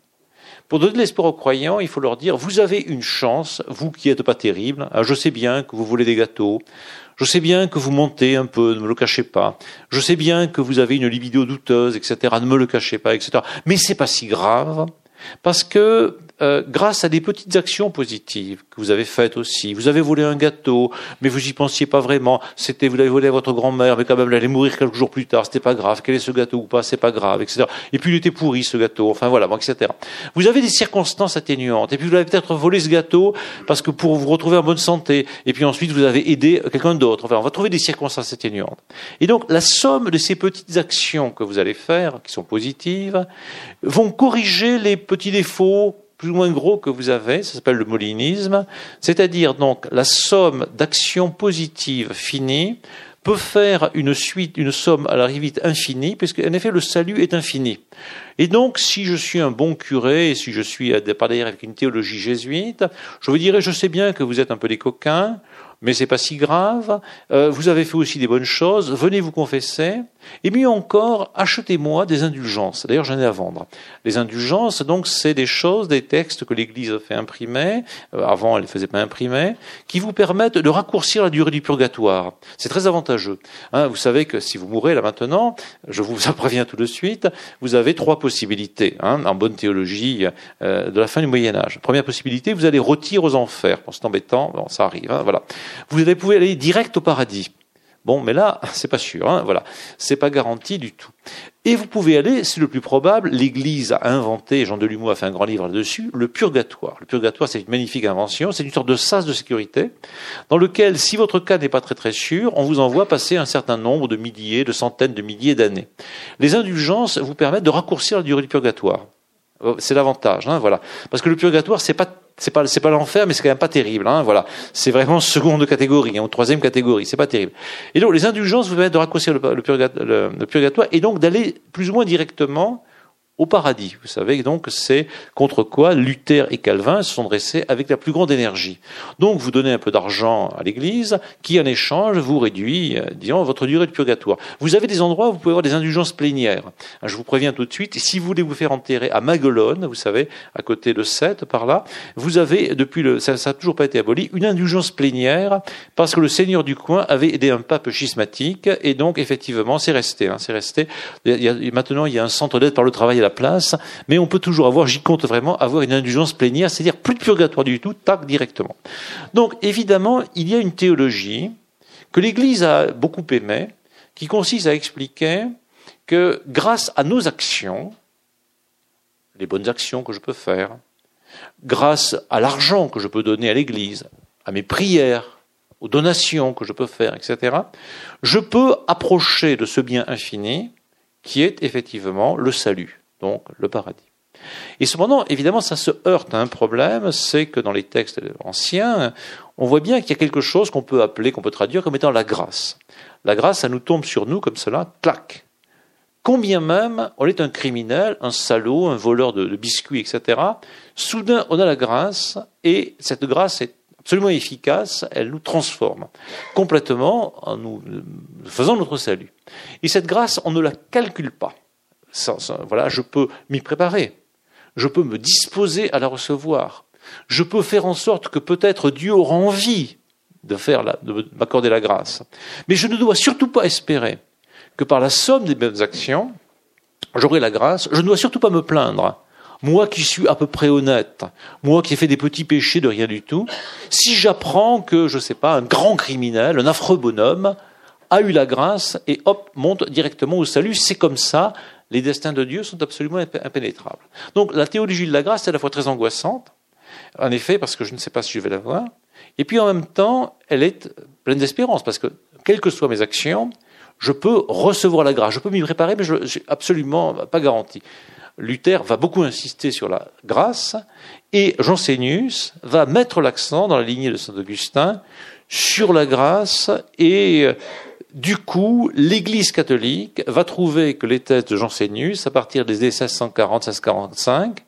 Pour donner de l'espoir aux croyants, il faut leur dire, vous avez une chance, vous qui n'êtes pas terrible, hein, je sais bien que vous voulez des gâteaux, je sais bien que vous montez un peu, ne me le cachez pas, je sais bien que vous avez une libido douteuse, etc., ne me le cachez pas, etc., mais c'est pas si grave, parce que euh, grâce à des petites actions positives que vous avez faites aussi, vous avez volé un gâteau, mais vous y pensiez pas vraiment. C'était vous l'avez volé à votre grand-mère, mais quand même elle allait mourir quelques jours plus tard. C'était pas grave. Quel est ce gâteau ou pas C'est pas grave, etc. Et puis il était pourri ce gâteau. Enfin voilà, bon, etc. Vous avez des circonstances atténuantes. Et puis vous avez peut-être volé ce gâteau parce que pour vous retrouver en bonne santé. Et puis ensuite vous avez aidé quelqu'un d'autre. Enfin, on va trouver des circonstances atténuantes. Et donc la somme de ces petites actions que vous allez faire, qui sont positives, vont corriger les petits défauts ou moins gros que vous avez, ça s'appelle le molinisme, c'est-à-dire donc la somme d'actions positives finies peut faire une suite, une somme à la vite infinie, puisqu'en effet le salut est infini. Et donc, si je suis un bon curé, et si je suis à d'ailleurs avec une théologie jésuite, je vous dirais, je sais bien que vous êtes un peu des coquins, mais c'est pas si grave. Euh, vous avez fait aussi des bonnes choses. Venez vous confesser. Et mieux encore, achetez-moi des indulgences. D'ailleurs, j'en ai à vendre. Les indulgences, donc, c'est des choses, des textes que l'Église fait imprimer. Euh, avant, elle ne faisait pas imprimer, qui vous permettent de raccourcir la durée du purgatoire. C'est très avantageux. Hein, vous savez que si vous mourrez là maintenant, je vous en préviens tout de suite, vous avez trois possibilités hein, en bonne théologie euh, de la fin du Moyen Âge. Première possibilité, vous allez retirer aux enfers. Bon, c'est embêtant, bon, ça arrive. Hein, voilà vous allez pouvoir aller direct au paradis. Bon, mais là, c'est pas sûr, hein, voilà, c'est pas garanti du tout. Et vous pouvez aller, c'est le plus probable, l'Église a inventé, Jean Delumeau a fait un grand livre là-dessus, le purgatoire. Le purgatoire, c'est une magnifique invention, c'est une sorte de sas de sécurité, dans lequel, si votre cas n'est pas très très sûr, on vous envoie passer un certain nombre de milliers, de centaines de milliers d'années. Les indulgences vous permettent de raccourcir la durée du purgatoire. Oh, c'est l'avantage, hein, voilà. Parce que le purgatoire, c'est pas c'est pas pas l'enfer, mais c'est quand même pas terrible. Hein, voilà, c'est vraiment seconde catégorie, hein, ou troisième catégorie. C'est pas terrible. Et donc les indulgences vous permettent de raccourcir le purgatoire et donc d'aller plus ou moins directement au paradis. Vous savez donc c'est contre quoi Luther et Calvin se sont dressés avec la plus grande énergie. Donc vous donnez un peu d'argent à l'Église qui en échange vous réduit, euh, disons, votre durée de purgatoire. Vous avez des endroits où vous pouvez avoir des indulgences plénières. Hein, je vous préviens tout de suite, si vous voulez vous faire enterrer à Maguelone, vous savez, à côté de Sète, par là, vous avez, depuis le, ça n'a toujours pas été aboli, une indulgence plénière parce que le seigneur du coin avait aidé un pape schismatique et donc effectivement c'est resté. Hein, c'est resté. Maintenant il y a un centre d'aide par le travail la place, mais on peut toujours avoir, j'y compte vraiment, avoir une indulgence plénière, c'est-à-dire plus de purgatoire du tout, tac, directement. Donc, évidemment, il y a une théologie que l'Église a beaucoup aimée, qui consiste à expliquer que grâce à nos actions, les bonnes actions que je peux faire, grâce à l'argent que je peux donner à l'Église, à mes prières, aux donations que je peux faire, etc., je peux approcher de ce bien infini qui est effectivement le salut donc le paradis. Et cependant, évidemment, ça se heurte à un problème, c'est que dans les textes anciens, on voit bien qu'il y a quelque chose qu'on peut appeler, qu'on peut traduire comme étant la grâce. La grâce, ça nous tombe sur nous comme cela, clac. Combien même on est un criminel, un salaud, un voleur de, biscuits, etc. Soudain, on a la grâce, et cette grâce est absolument efficace, elle nous transforme complètement en nous faisant notre salut. Et cette grâce, on ne la calcule pas. Voilà, je peux m'y préparer, je peux me disposer à la recevoir, je peux faire en sorte que peut-être Dieu aura envie de faire de m'accorder la grâce. Mais je ne dois surtout pas espérer que par la somme des bonnes actions, j'aurai la grâce. Je ne dois surtout pas me plaindre. Moi qui suis à peu près honnête, moi qui ai fait des petits péchés de rien du tout, si j'apprends que, je ne sais pas, un grand criminel, un affreux bonhomme, a eu la grâce et hop, monte directement au salut, c'est comme ça, les destins de Dieu sont absolument impénétrables. Donc la théologie de la grâce est à la fois très angoissante, en effet, parce que je ne sais pas si je vais la voir, et puis en même temps, elle est pleine d'espérance, parce que quelles que soient mes actions, je peux recevoir la grâce. Je peux m'y préparer, mais je n'ai absolument pas garanti. Luther va beaucoup insister sur la grâce, et Jean Sénius va mettre l'accent dans la lignée de Saint Augustin sur la grâce, et du coup, l'Église catholique va trouver que les thèses de Jean Sénius, à partir des années 1640-1645,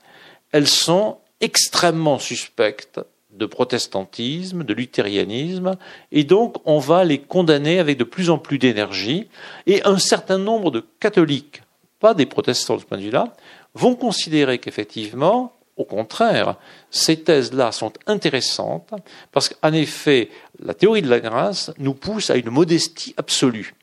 elles sont extrêmement suspectes de protestantisme, de luthérianisme, et donc on va les condamner avec de plus en plus d'énergie, et un certain nombre de catholiques, pas des protestants de ce point de vue-là, vont considérer qu'effectivement, au contraire, ces thèses-là sont intéressantes, parce qu'en effet, la théorie de la grâce nous pousse à une modestie absolue.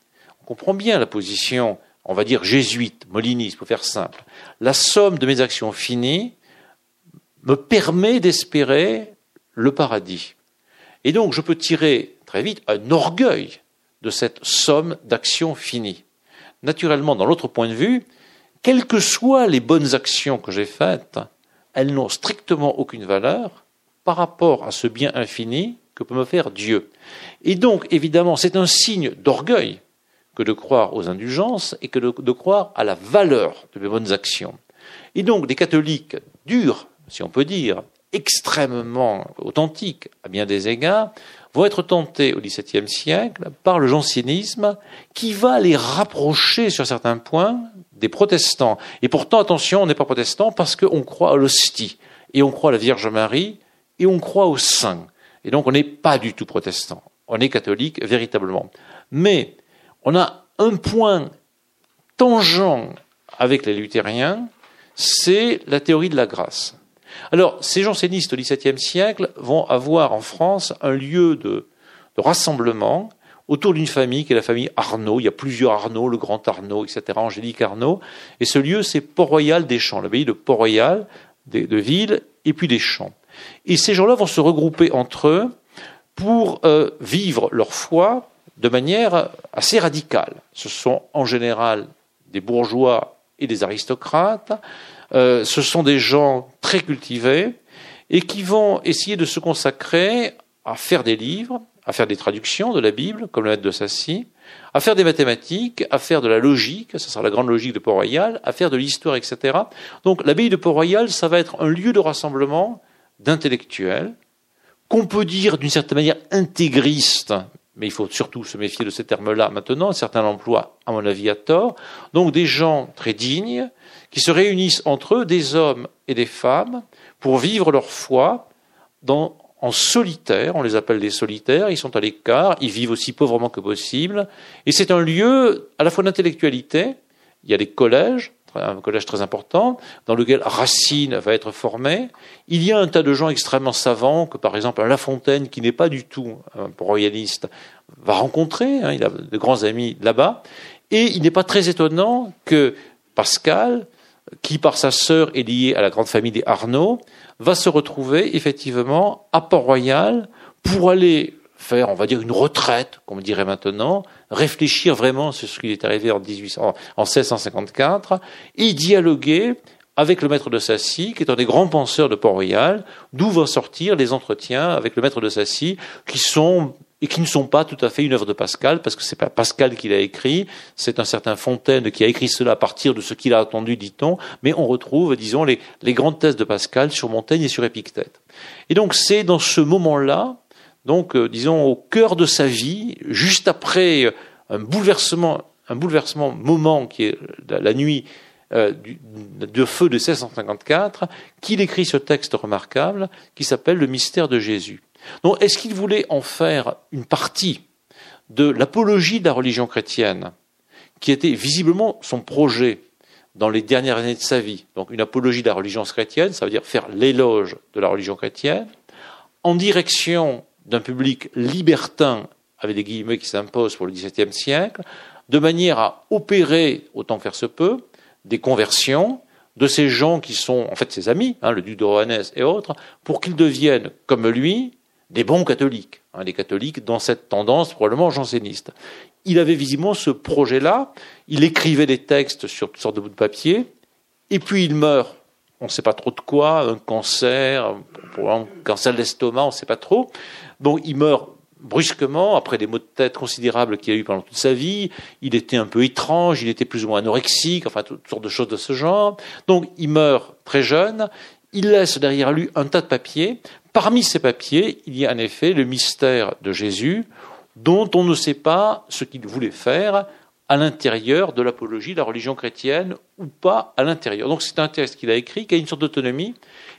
On comprend bien la position, on va dire jésuite, moliniste, pour faire simple. La somme de mes actions finies me permet d'espérer le paradis. Et donc je peux tirer très vite un orgueil de cette somme d'actions finies. Naturellement, dans l'autre point de vue, quelles que soient les bonnes actions que j'ai faites, elles n'ont strictement aucune valeur par rapport à ce bien infini que peut me faire Dieu. Et donc, évidemment, c'est un signe d'orgueil que de croire aux indulgences et que de, croire à la valeur de mes bonnes actions. Et donc, des catholiques durs, si on peut dire, extrêmement authentiques à bien des égards, vont être tentés au XVIIe siècle par le jansénisme qui va les rapprocher sur certains points des protestants. Et pourtant, attention, on n'est pas protestant parce qu'on croit à l'hostie, et on croit à la Vierge Marie, et on croit au saint. Et donc on n'est pas du tout protestant. On est catholique véritablement. Mais on a un point tangent avec les luthériens, c'est la théorie de la grâce. Alors, ces jansénistes au XVIIe siècle vont avoir en France un lieu de, rassemblement autour d'une famille qui est la famille Arnaud. Il y a plusieurs Arnaud, le grand Arnaud, etc., Angélique Arnaud. Et ce lieu, c'est Port-Royal des Champs, l'abbaye de Port-Royal, de, Ville, et puis des Champs. Et ces gens-là vont se regrouper entre eux pour euh, vivre leur foi de manière assez radicale. Ce sont en général des bourgeois et des aristocrates, euh, ce sont des gens très cultivés et qui vont essayer de se consacrer à faire des livres, à faire des traductions de la Bible, comme le maître de Sassy, à faire des mathématiques, à faire de la logique, ça sera la grande logique de Port-Royal, à faire de l'histoire, etc. Donc l'abbaye de Port-Royal, ça va être un lieu de rassemblement d'intellectuels, qu'on peut dire d'une certaine manière intégriste, mais il faut surtout se méfier de ces termes-là maintenant, certains l'emploient, à mon avis, à tort, donc des gens très dignes, qui se réunissent entre eux, des hommes et des femmes, pour vivre leur foi dans, en solitaire, on les appelle des solitaires, ils sont à l'écart, ils vivent aussi pauvrement que possible, et c'est un lieu à la fois d'intellectualité, il y a des collèges, un collège très important, dans lequel Racine va être formé. Il y a un tas de gens extrêmement savants, que par exemple La Fontaine, qui n'est pas du tout un royaliste, va rencontrer, hein, il a de grands amis là-bas, et il n'est pas très étonnant que Pascal, qui par sa sœur est lié à la grande famille des Arnaud, va se retrouver effectivement à Port-Royal pour aller faire, on va dire, une retraite, comme on dirait maintenant, réfléchir vraiment sur ce qui est arrivé en, 1800, en 1654, et dialoguer avec le maître de Sassy, qui est un des grands penseurs de Port-Royal, d'où vont sortir les entretiens avec le maître de Sassy, qui sont et qui ne sont pas tout à fait une œuvre de Pascal, parce que c'est pas Pascal qui l'a écrit, c'est un certain Fontaine qui a écrit cela à partir de ce qu'il a entendu, dit-on, mais on retrouve, disons, les, les grandes thèses de Pascal sur Montaigne et sur Épictète. Et donc c'est dans ce moment-là, donc, euh, disons, au cœur de sa vie, juste après un bouleversement, un bouleversement moment qui est la, nuit euh, de feu de 1654, qu'il écrit ce texte remarquable qui s'appelle Le mystère de Jésus. Donc, est-ce qu'il voulait en faire une partie de l'apologie de la religion chrétienne, qui était visiblement son projet dans les dernières années de sa vie? Donc une apologie de la religion chrétienne, ça veut dire faire l'éloge de la religion chrétienne, en direction d'un public libertin, avec des guillemets qui s'imposent pour le XVIIe siècle, de manière à opérer, autant que faire se peut, des conversions de ces gens qui sont en fait ses amis, hein, le duc de Rohanès et autres, pour qu'ils deviennent, comme lui, des bons catholiques, hein, des catholiques dans cette tendance probablement janséniste. Il avait visiblement ce projet-là, il écrivait des textes sur toutes sortes de bouts de papier, et puis il meurt, on ne sait pas trop de quoi, un cancer, un cancer d'estomac, on ne sait pas trop. Bon, il meurt brusquement, après des maux de tête considérables qu'il a eu pendant toute sa vie, il était un peu étrange, il était plus ou moins anorexique, enfin toutes sortes de choses de ce genre. Donc il meurt très jeune, il laisse derrière lui un tas de papiers. Parmi ces papiers, il y a en effet le mystère de Jésus, dont on ne sait pas ce qu'il voulait faire à l'intérieur de l'apologie de la religion chrétienne ou pas à l'intérieur. Donc c'est un texte qu'il a écrit, qui a une sorte d'autonomie,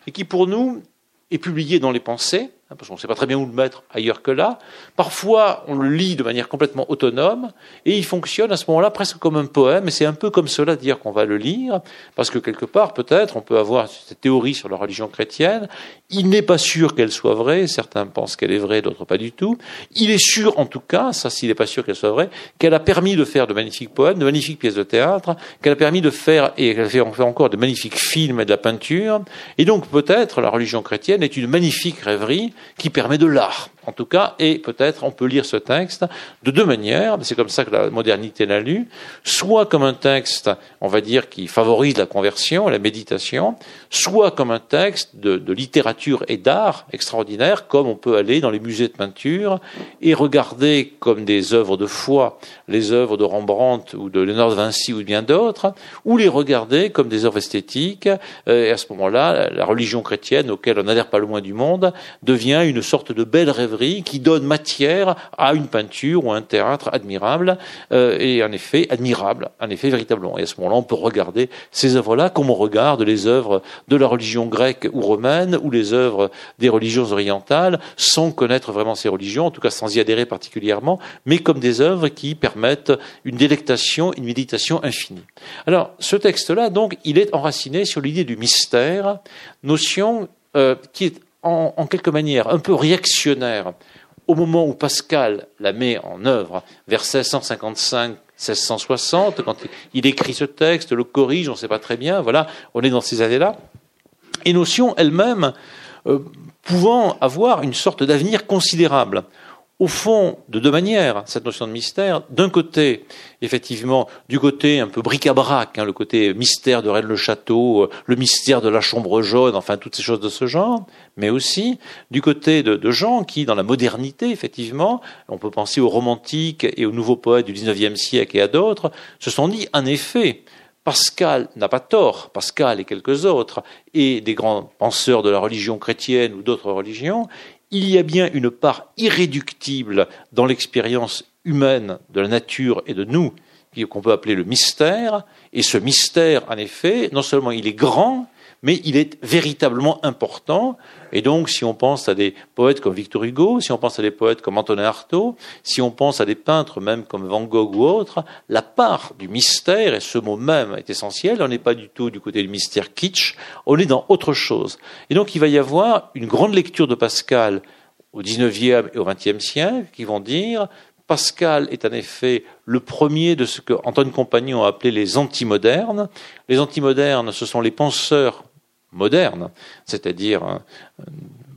et qui pour nous est publié dans les pensées, parce qu'on ne sait pas très bien où le mettre ailleurs que là. Parfois, on le lit de manière complètement autonome, et il fonctionne à ce moment-là presque comme un poème, et c'est un peu comme cela dire qu'on va le lire, parce que quelque part, peut-être, on peut avoir cette théorie sur la religion chrétienne, il n'est pas sûr qu'elle soit vraie, certains pensent qu'elle est vraie, d'autres pas du tout. Il est sûr, en tout cas, ça s'il n'est pas sûr qu'elle soit vraie, qu'elle a permis de faire de magnifiques poèmes, de magnifiques pièces de théâtre, qu'elle a permis de faire, et qu'elle fait encore de magnifiques films et de la peinture, et donc peut-être la religion chrétienne est une magnifique rêverie, qui permet de l'art en tout cas, et peut-être on peut lire ce texte de deux manières, c'est comme ça que la modernité l'a lu, soit comme un texte, on va dire, qui favorise la conversion, la méditation, soit comme un texte de, littérature et d'art extraordinaire, comme on peut aller dans les musées de peinture et regarder comme des œuvres de foi les œuvres de Rembrandt ou de Léonard de Vinci ou bien d'autres, ou les regarder comme des œuvres esthétiques, et à ce moment-là, la religion chrétienne, auquel on n'adhère pas le moins du monde, devient une sorte de belle rêverie qui donne matière à une peinture ou un théâtre admirable, euh, et en effet admirable, en effet véritablement. Et à ce moment-là, on peut regarder ces œuvres-là comme on regarde les œuvres de la religion grecque ou romaine ou les œuvres des religions orientales, sans connaître vraiment ces religions, en tout cas sans y adhérer particulièrement, mais comme des œuvres qui permettent une délectation, une méditation infinie. Alors, ce texte-là, donc, il est enraciné sur l'idée du mystère, notion euh, qui est en, quelque manière un peu réactionnaire au moment où Pascal la met en œuvre, vers 1655 1660, quand il écrit ce texte, le corrige, on ne sait pas très bien, voilà, on est dans ces années-là, et notion elle-même euh, pouvant avoir une sorte d'avenir considérable au fond, de deux manières, cette notion de mystère. D'un côté, effectivement, du côté un peu bric-à-brac, hein, le côté mystère de Rennes-le-Château, euh, le mystère de la chambre jaune, enfin toutes ces choses de ce genre, mais aussi du côté de, de, gens qui, dans la modernité, effectivement, on peut penser aux romantiques et aux nouveaux poètes du XIXe siècle et à d'autres, se sont dit, en effet, Pascal n'a pas tort, Pascal et quelques autres, et des grands penseurs de la religion chrétienne ou d'autres religions, il y a bien une part irréductible dans l'expérience humaine de la nature et de nous, qu'on peut appeler le mystère, et ce mystère, en effet, non seulement il est grand, mais il est véritablement important. Et donc, si on pense à des poètes comme Victor Hugo, si on pense à des poètes comme Antonin Artaud, si on pense à des peintres même comme Van Gogh ou autres, la part du mystère, et ce mot même est essentiel, on n'est pas du tout du côté du mystère kitsch, on est dans autre chose. Et donc, il va y avoir une grande lecture de Pascal au XIXe et au XXe siècle qui vont dire Pascal est en effet le premier de ce que Antoine Compagnon a appelé les antimodernes. Les antimodernes, ce sont les penseurs moderne, c'est-à-dire euh,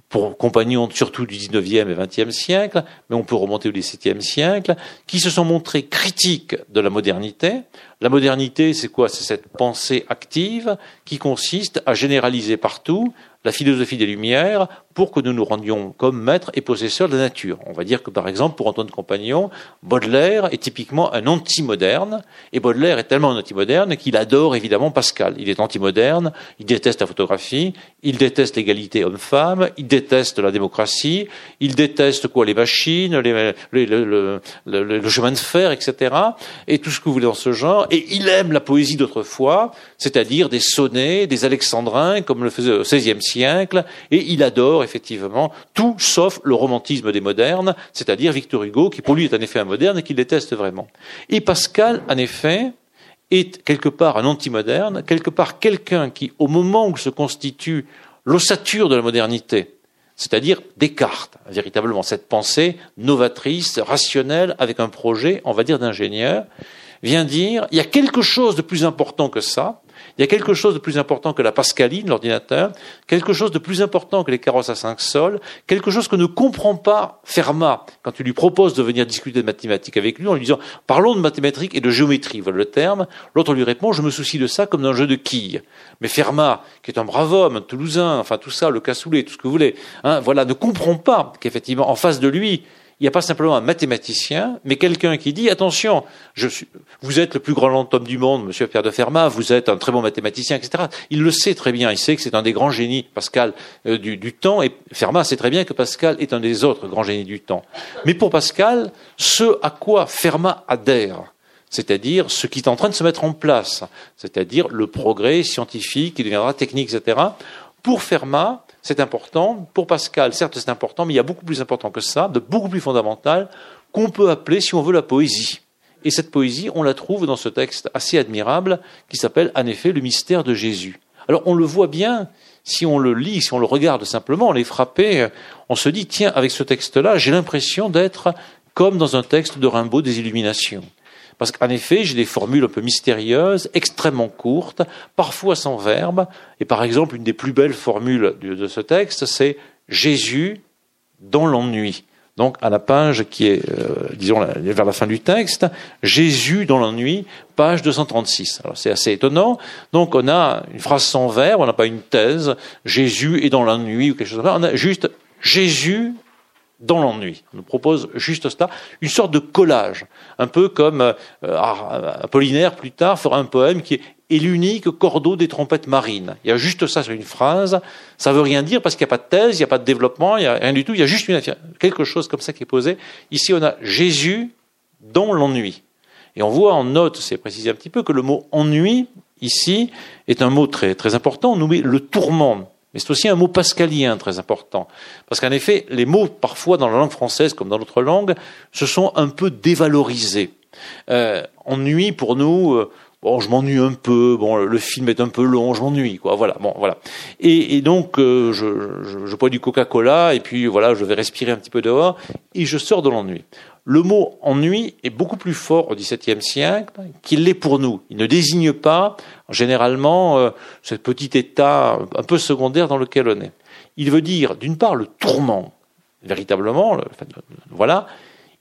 pour compagnons surtout du XIXe et XXe siècle, mais on peut remonter au XVIIe siècle, qui se sont montrés critiques de la modernité, La modernité, c'est quoi? C'est cette pensée active qui consiste à généraliser partout la philosophie des Lumières pour que nous nous rendions comme maîtres et possesseurs de la nature. On va dire que, par exemple, pour Antoine Compagnon, Baudelaire est typiquement un anti-moderne, et Baudelaire est tellement un anti-moderne qu'il adore évidemment Pascal. Il est anti-moderne, il déteste la photographie, il déteste l'égalité homme-femme, il déteste la démocratie, il déteste quoi? Les machines, le, le, chemin de fer, etc. Et tout ce que vous voulez dans ce genre. Et il aime la poésie d'autrefois, c'est-à-dire des sonnets, des alexandrins, comme le faisait au XVIe siècle, et il adore effectivement tout sauf le romantisme des modernes, c'est-à-dire Victor Hugo, qui pour lui est en effet un moderne et qu'il déteste vraiment. Et Pascal, en effet, est quelque part un anti-moderne, quelque part quelqu'un qui, au moment où se constitue l'ossature de la modernité, c'est-à-dire Descartes, véritablement cette pensée novatrice, rationnelle, avec un projet, on va dire, d'ingénieur, vient dire, il y a quelque chose de plus important que ça, il y a quelque chose de plus important que la pascaline, l'ordinateur, quelque chose de plus important que les carrosses à cinq sols, quelque chose que ne comprend pas Fermat quand tu lui proposes de venir discuter de mathématiques avec lui en lui disant parlons de mathématiques et de géométrie, voilà le terme. L'autre lui répond je me soucie de ça comme d'un jeu de quilles. Mais Fermat, qui est un brave homme, un Toulousain, enfin tout ça, le cassoulet, tout ce que vous voulez, hein, voilà, ne comprend pas qu'effectivement en face de lui, il n'y a pas simplement un mathématicien, mais quelqu'un qui dit attention, vous êtes le plus grand homme du monde, Monsieur Pierre de Fermat, vous êtes un très bon mathématicien, etc. Il le sait très bien, il sait que c'est un des grands génies, Pascal, euh, du, du, temps, et Fermat sait très bien que Pascal est un des autres grands génies du temps. Mais pour Pascal, ce à quoi Fermat adhère, c'est-à-dire ce qui est en train de se mettre en place, c'est-à-dire le progrès scientifique qui deviendra technique, etc. Pour Fermat, c'est important. Pour Pascal, certes, c'est important, mais il y a beaucoup plus important que ça, de beaucoup plus fondamental, qu'on peut appeler, si on veut, la poésie. Et cette poésie, on la trouve dans ce texte assez admirable qui s'appelle, en effet, le mystère de Jésus. Alors, on le voit bien, si on le lit, si on le regarde simplement, on est frappé, on se dit, tiens, avec ce texte-là, j'ai l'impression d'être comme dans un texte de Rimbaud des Illuminations. Parce qu'en effet, j'ai des formules un peu mystérieuses, extrêmement courtes, parfois sans verbe. Et par exemple, une des plus belles formules de ce texte, c'est Jésus dans l'ennui. Donc à la page qui est, euh, disons, vers la fin du texte, Jésus dans l'ennui, page 236. Alors c'est assez étonnant. Donc on a une phrase sans verbe, on n'a pas une thèse, Jésus est dans l'ennui ou quelque chose comme ça. On a juste Jésus dans l'ennui. On nous propose juste ça, une sorte de collage, un peu comme euh, Apollinaire plus tard fera un poème qui est l'unique cordeau des trompettes marines. Il y a juste ça sur une phrase, ça veut rien dire parce qu'il n'y a pas de thèse, il n'y a pas de développement, il n'y a rien du tout, il y a juste quelque chose comme ça qui est posé. Ici on a Jésus dans l'ennui. Et on voit en note, c'est précisé un petit peu, que le mot ennui, ici, est un mot très, très important, on nous met le tourment mais c'est aussi un mot pascalien très important. Parce qu'en effet, les mots, parfois dans la langue française comme dans d'autres langues, se sont un peu dévalorisés. Euh, ennui pour nous, euh, je m'ennuie un peu, le film est un peu long, je m'ennuie, quoi. Voilà, voilà. Et, donc, euh, je, bois du Coca-Cola et puis voilà, je vais respirer un petit peu dehors et je sors de l'ennui. Le mot ennui est beaucoup plus fort au XVIIe siècle qu'il l'est pour nous. Il ne désigne pas généralement euh, ce petit état un peu secondaire dans lequel on est. Il veut dire, d'une part, le tourment, véritablement, voilà.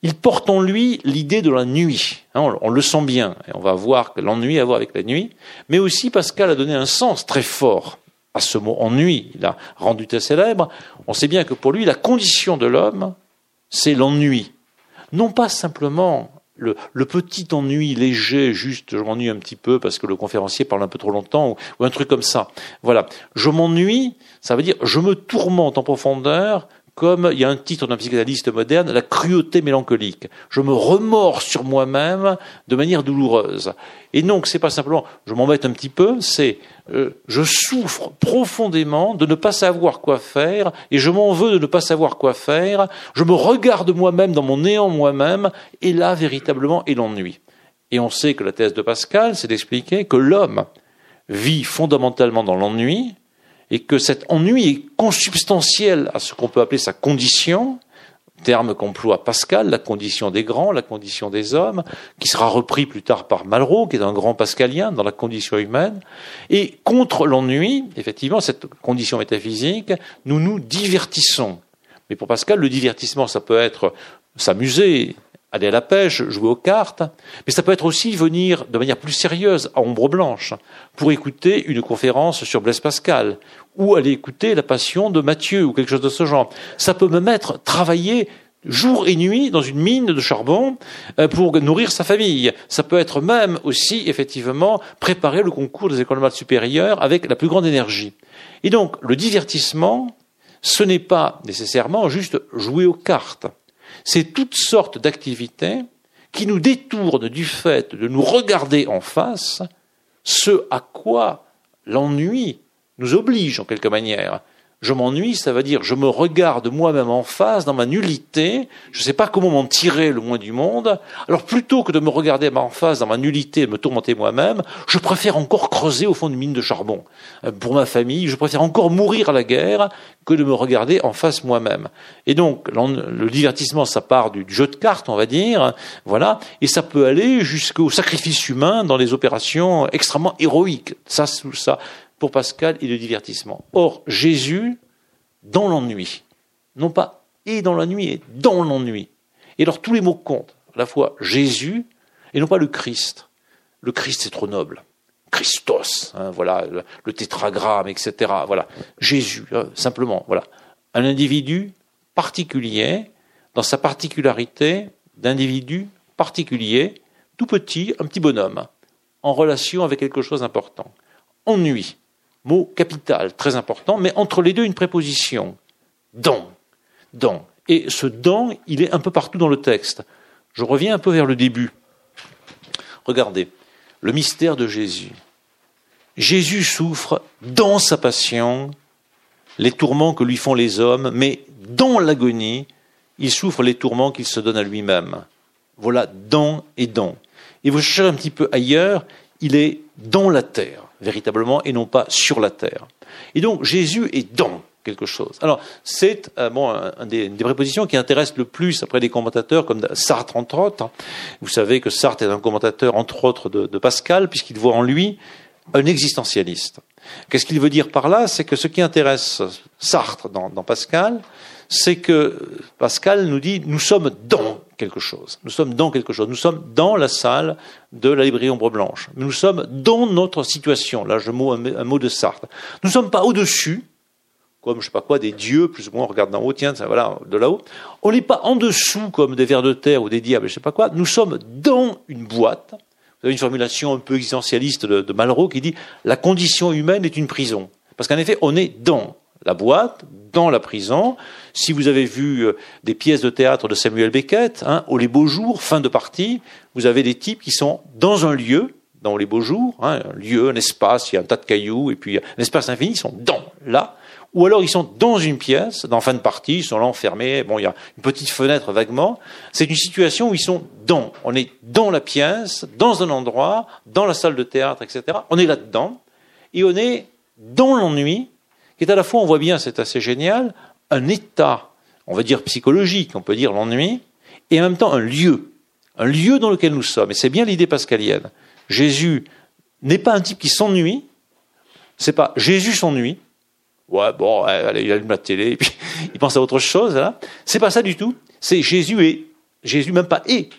Il porte en lui l'idée de la nuit. Hein, on, le sent bien. Et on va voir que l'ennui a à voir avec la nuit. Mais aussi, Pascal a donné un sens très fort à ce mot ennui. Il a rendu très célèbre. On sait bien que pour lui, la condition de l'homme, c'est l'ennui non pas simplement le, petit ennui léger, juste je m'ennuie un petit peu parce que le conférencier parle un peu trop longtemps, ou, un truc comme ça. Voilà, je m'ennuie, ça veut dire je me tourmente en profondeur comme il y a un titre d'un psychanalyste moderne, la cruauté mélancolique. Je me remords sur moi-même de manière douloureuse. Et donc, c'est pas simplement je m'embête un petit peu, c'est euh, je souffre profondément de ne pas savoir quoi faire et je m'en veux de ne pas savoir quoi faire. Je me regarde moi-même dans mon néant moi-même et là, véritablement, est l'ennui. Et on sait que la thèse de Pascal, c'est d'expliquer que l'homme vit fondamentalement dans l'ennui, et que cet ennui est consubstantiel à ce qu'on peut appeler sa condition, terme qu'emploie Pascal, la condition des grands, la condition des hommes, qui sera repris plus tard par Malraux, qui est un grand pascalien dans la condition humaine. Et contre l'ennui, effectivement, cette condition métaphysique, nous nous divertissons. Mais pour Pascal, le divertissement, ça peut être s'amuser, aller à la pêche, jouer aux cartes, mais ça peut être aussi venir de manière plus sérieuse à Ombre Blanche pour écouter une conférence sur Blaise Pascal ou aller écouter la passion de Matthieu ou quelque chose de ce genre. Ça peut me mettre travailler jour et nuit dans une mine de charbon euh, pour nourrir sa famille. Ça peut être même aussi, effectivement, préparer le concours des écoles normales supérieures avec la plus grande énergie. Et donc, le divertissement, ce n'est pas nécessairement juste jouer aux cartes. C'est toutes sortes d'activités qui nous détournent du fait de nous regarder en face, ce à quoi l'ennui nous oblige en quelque manière. Je m'ennuie, ça veut dire je me regarde moi-même en face dans ma nullité, je ne sais pas comment m'en tirer le moins du monde. Alors plutôt que de me regarder en face dans ma nullité et me tourmenter moi-même, je préfère encore creuser au fond d'une mine de charbon. Euh, pour ma famille, je préfère encore mourir à la guerre que de me regarder en face moi-même. Et donc le divertissement, ça part du jeu de cartes, on va dire, voilà, et ça peut aller jusqu'au sacrifice humain dans les opérations extrêmement héroïques. Ça, ça, pour Pascal et le divertissement. Or, Jésus, dans l'ennui, non pas et dans la nuit, et dans l'ennui. Et alors tous les mots comptent, à la fois Jésus et non pas le Christ. Le Christ c'est trop noble. Christos, hein, voilà, le, tétragramme, etc. Voilà, Jésus, hein, simplement, voilà, un individu particulier, dans sa particularité d'individu particulier, tout petit, un petit bonhomme, en relation avec quelque chose d'important. Ennui mot capital, très important, mais entre les deux, une préposition. Dans. Dans. Et ce dans, il est un peu partout dans le texte. Je reviens un peu vers le début. Regardez, le mystère de Jésus. Jésus souffre dans sa passion les tourments que lui font les hommes, mais dans l'agonie, il souffre les tourments qu'il se donne à lui-même. Voilà, dans et dans. Et vous cherchez un petit peu ailleurs, il est dans la terre véritablement, et non pas sur la terre. Et donc Jésus est dans quelque chose. Alors c'est euh, bon, un des, prépositions qui intéresse le plus après des commentateurs comme Sartre entre autres. Vous savez que Sartre est un commentateur entre autres de, de Pascal puisqu'il voit en lui un existentialiste. Qu'est-ce qu'il veut dire par là? C'est que ce qui intéresse Sartre dans, dans Pascal, c'est que Pascal nous dit nous sommes dans quelque chose. Nous sommes dans quelque chose. Nous sommes dans la salle de la librairie Ombre Blanche. Nous sommes dans notre situation. Là, je mot un, mot de Sartre. Nous ne sommes pas au-dessus, comme je sais pas quoi, des dieux, plus ou moins, on regarde d'en haut, tiens, voilà, de là-haut. On n'est pas en dessous comme des vers de terre ou des diables, je sais pas quoi. Nous sommes dans une boîte. Vous avez une formulation un peu existentialiste de Malraux qui dit la condition humaine est une prison. Parce qu'en effet, on est dans la boîte, dans la prison. Si vous avez vu euh, des pièces de théâtre de Samuel Beckett, hein, au Les Beaux Jours, fin de partie, vous avez des types qui sont dans un lieu, dans les Beaux Jours, hein, un lieu, un espace, il y a un tas de cailloux, et puis un espace infini, ils sont dans, là. Ou alors ils sont dans une pièce, dans fin de partie, ils sont là enfermés, bon, il y a une petite fenêtre vaguement. C'est une situation où ils sont dans. On est dans la pièce, dans un endroit, dans la salle de théâtre, etc. On est là-dedans, et on est dans l'ennui, qui est à la fois, on voit bien, c'est assez génial, un état, on va dire psychologique, on peut dire l'ennui, et en même temps un lieu, un lieu dans lequel nous sommes. Et c'est bien l'idée pascalienne. Jésus n'est pas un type qui s'ennuie, c'est pas Jésus s'ennuie, ouais, bon, allez, il allume la télé, et puis il pense à autre chose, là. C'est pas ça du tout. C'est Jésus est, Jésus même pas est,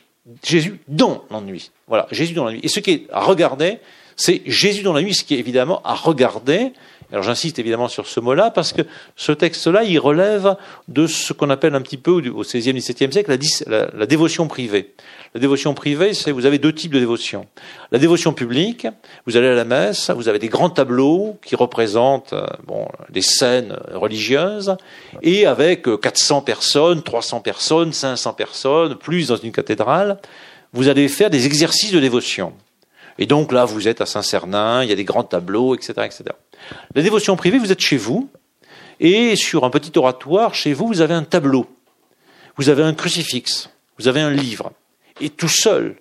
Jésus dans l'ennui. Voilà, Jésus dans l'ennui. Et ce qui est à regarder, c'est Jésus dans la nuit, ce qui est évidemment à regarder, alors j'insiste évidemment sur ce mot-là parce que ce texte-là, il relève de ce qu'on appelle un petit peu au XVIe, XVIIe siècle la, la, dévotion privée. La dévotion privée, c'est vous avez deux types de dévotion. La dévotion publique, vous allez à la messe, vous avez des grands tableaux qui représentent euh, bon, des scènes religieuses, et avec 400 personnes, 300 personnes, 500 personnes, plus dans une cathédrale, vous allez faire des exercices de dévotion. Et donc là, vous êtes à Saint-Cernin, il y a des grands tableaux, etc., etc. La dévotion privée, vous êtes chez vous, et sur un petit oratoire, chez vous, vous avez un tableau, vous avez un crucifix, vous avez un livre, et tout seul,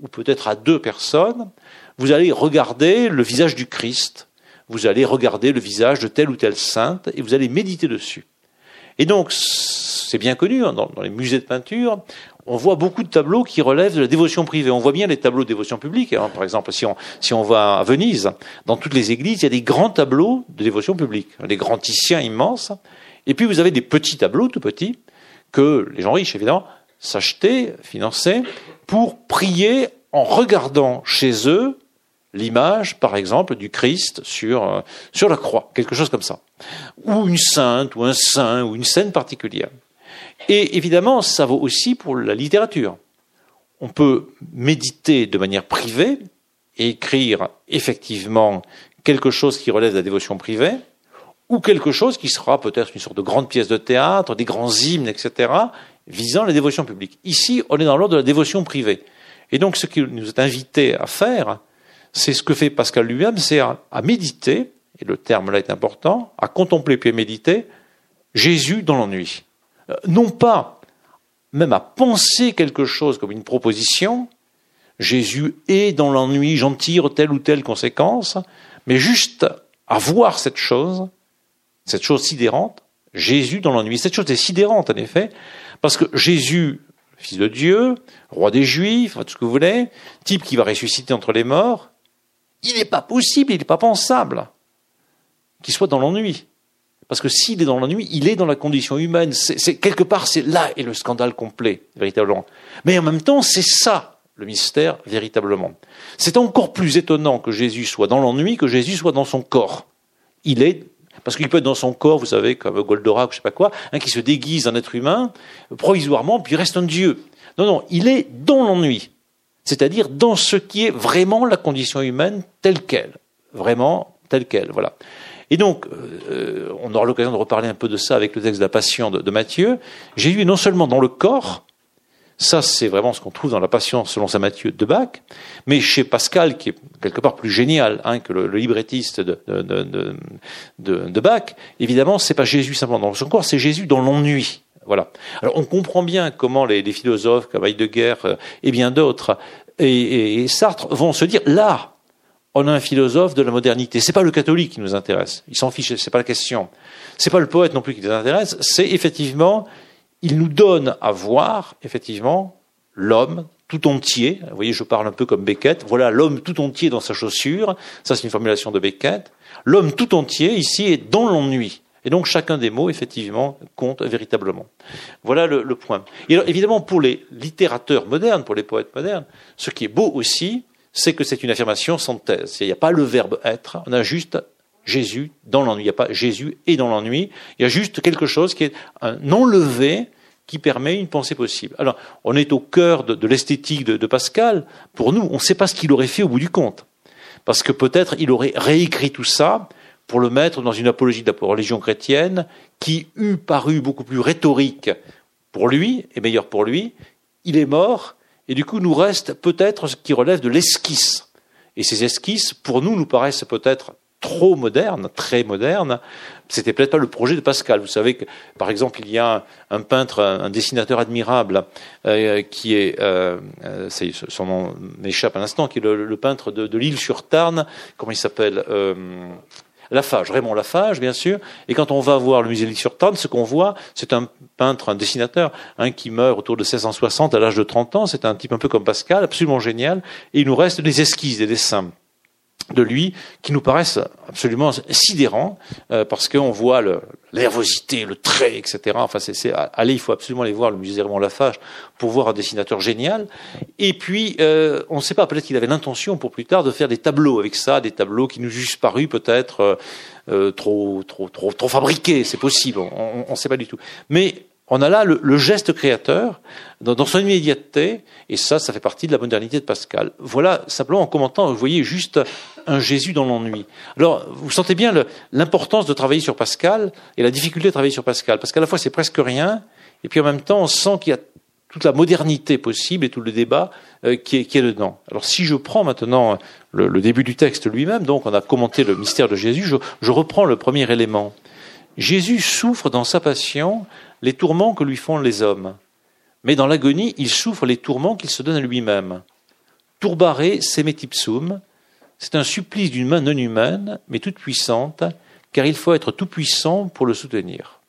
ou peut-être à deux personnes, vous allez regarder le visage du Christ, vous allez regarder le visage de telle ou telle sainte, et vous allez méditer dessus. Et donc, c'est bien connu hein, dans, les musées de peinture, on voit beaucoup de tableaux qui relèvent de la dévotion privée. On voit bien les tableaux de dévotion publique. Hein. Par exemple, si on, va à Venise, dans toutes les églises, il y a des grands tableaux de dévotion publique, des grands ticiens immenses. Et puis vous avez des petits tableaux, tout petits, que les gens riches, évidemment, s'acheter, financer, pour prier en regardant chez eux l'image, par exemple, du Christ sur, euh, sur la croix, quelque chose comme ça. Ou une sainte, ou un saint, ou une scène particulière. Et évidemment, ça vaut aussi pour la littérature. On peut méditer de manière privée et écrire effectivement quelque chose qui relève de la dévotion privée, ou quelque chose qui sera peut-être une sorte de grande pièce de théâtre, des grands hymnes, etc., visant la dévotion publique. Ici, on est dans l'ordre de la dévotion privée. Et donc, ce qui nous est invité à faire, c'est ce que fait Pascal lui-même, c'est à, méditer, et le terme là est important, à contempler puis à méditer Jésus dans l'ennui. Euh, non pas même à penser quelque chose comme une proposition, Jésus est dans l'ennui, j'en tire telle ou telle conséquence, mais juste à voir cette chose, cette chose sidérante, Jésus dans l'ennui. Cette chose est sidérante, en effet, parce que Jésus, fils de Dieu, roi des Juifs, tout ce que vous voulez, type qui va ressusciter entre les morts, il n'est pas possible, il n'est pas pensable qu'il soit dans l'ennui. Parce que s'il est dans l'ennui, il est dans la condition humaine. C'est, quelque part, c'est là est le scandale complet, véritablement. Mais en même temps, c'est ça le mystère véritablement. C'est encore plus étonnant que Jésus soit dans l'ennui que Jésus soit dans son corps. Il est parce qu'il peut être dans son corps, vous savez, comme Goldorak ou je sais pas quoi, un qui se déguise en être humain provisoirement, puis reste un dieu. Non, non, il est dans l'ennui c'est-à-dire dans ce qui est vraiment la condition humaine telle qu'elle, vraiment telle qu'elle, voilà. Et donc, euh, on aura l'occasion de reparler un peu de ça avec le texte de la Passion de, Matthieu. Jésus est non seulement dans le corps, ça c'est vraiment ce qu'on trouve dans la Passion selon saint Matthieu de Bach, mais chez Pascal, qui est quelque part plus génial hein, que le, librettiste de, de, de Bach, évidemment, c'est pas Jésus simplement dans son corps, c'est Jésus dans l'ennui. Voilà. Alors on comprend bien comment les, philosophes comme Heidegger euh, et bien d'autres et, Sartre vont se dire là, on a un philosophe de la modernité. C'est pas le catholique qui nous intéresse. Il s'en fiche, c'est pas la question. C'est pas le poète non plus qui nous intéresse. C'est effectivement, il nous donne à voir effectivement l'homme tout entier. Vous voyez, je parle un peu comme Beckett. Voilà l'homme tout entier dans sa chaussure. Ça, c'est une formulation de Beckett. L'homme tout entier ici est dans l'ennui. Et donc chacun des mots, effectivement, compte véritablement. Voilà le, point. Et alors, évidemment, pour les littérateurs modernes, pour les poètes modernes, ce qui est beau aussi, c'est que c'est une affirmation sans thèse. Il n'y a pas le verbe être, on a juste Jésus dans l'ennui. Il n'y a pas Jésus et dans l'ennui. Il y a juste quelque chose qui est un non levé qui permet une pensée possible. Alors, on est au cœur de, l'esthétique de, de Pascal. Pour nous, on ne sait pas ce qu'il aurait fait au bout du compte. Parce que peut-être il aurait réécrit tout ça pour le mettre dans une apologie de la religion chrétienne qui eût paru beaucoup plus rhétorique pour lui et meilleur pour lui. Il est mort et du coup nous reste peut-être ce qui relève de l'esquisse. Et ces esquisses, pour nous, nous paraissent peut-être trop modernes, très modernes. C'était peut-être pas le projet de Pascal. Vous savez que, par exemple, il y a un, peintre, un, dessinateur admirable euh, qui est, euh, euh son nom m'échappe un instant, qui est le, peintre de, l'île sur Tarn. Comment il s'appelle Lafage, Raymond Lafage, bien sûr. Et quand on va voir le musée de sur Tarn, ce qu'on voit, c'est un peintre, un dessinateur, un qui meurt autour de 1660 à l'âge de 30 ans. C'est un type un peu comme Pascal, absolument génial. Et il nous reste des esquisses, des dessins de lui qui nous paraissent absolument sidérants euh, parce qu'on voit le, nervosité, le trait, etc. Enfin, c'est, allez, il faut absolument aller voir le musée Raymond Lafage pour voir un dessinateur génial. Et puis, euh, on ne sait pas, peut-être qu'il avait l'intention pour plus tard de faire des tableaux avec ça, des tableaux qui nous eussent paru peut-être euh, euh, trop, trop, trop, trop fabriqués. C'est possible, on ne sait pas du tout. Mais on a là le, geste créateur dans, son immédiateté, et ça, ça fait partie de la modernité de Pascal. Voilà, simplement en commentant, vous voyez juste un Jésus dans l'ennui. Alors, vous sentez bien l'importance de travailler sur Pascal et la difficulté de travailler sur Pascal, parce qu'à la fois c'est presque rien, et puis en même temps on sent qu'il y a toute la modernité possible et tout le débat euh, qui, est, dedans. Alors si je prends maintenant le, début du texte lui-même, donc on a commenté le mystère de Jésus, je reprends le premier élément. Jésus souffre dans sa passion les tourments que lui font les hommes. Mais dans l'agonie, il souffre les tourments qu'il se donne à lui-même. Tourbare semetipsum, c'est un supplice d'une main non humaine, mais toute puissante, car il faut être tout puissant pour le soutenir.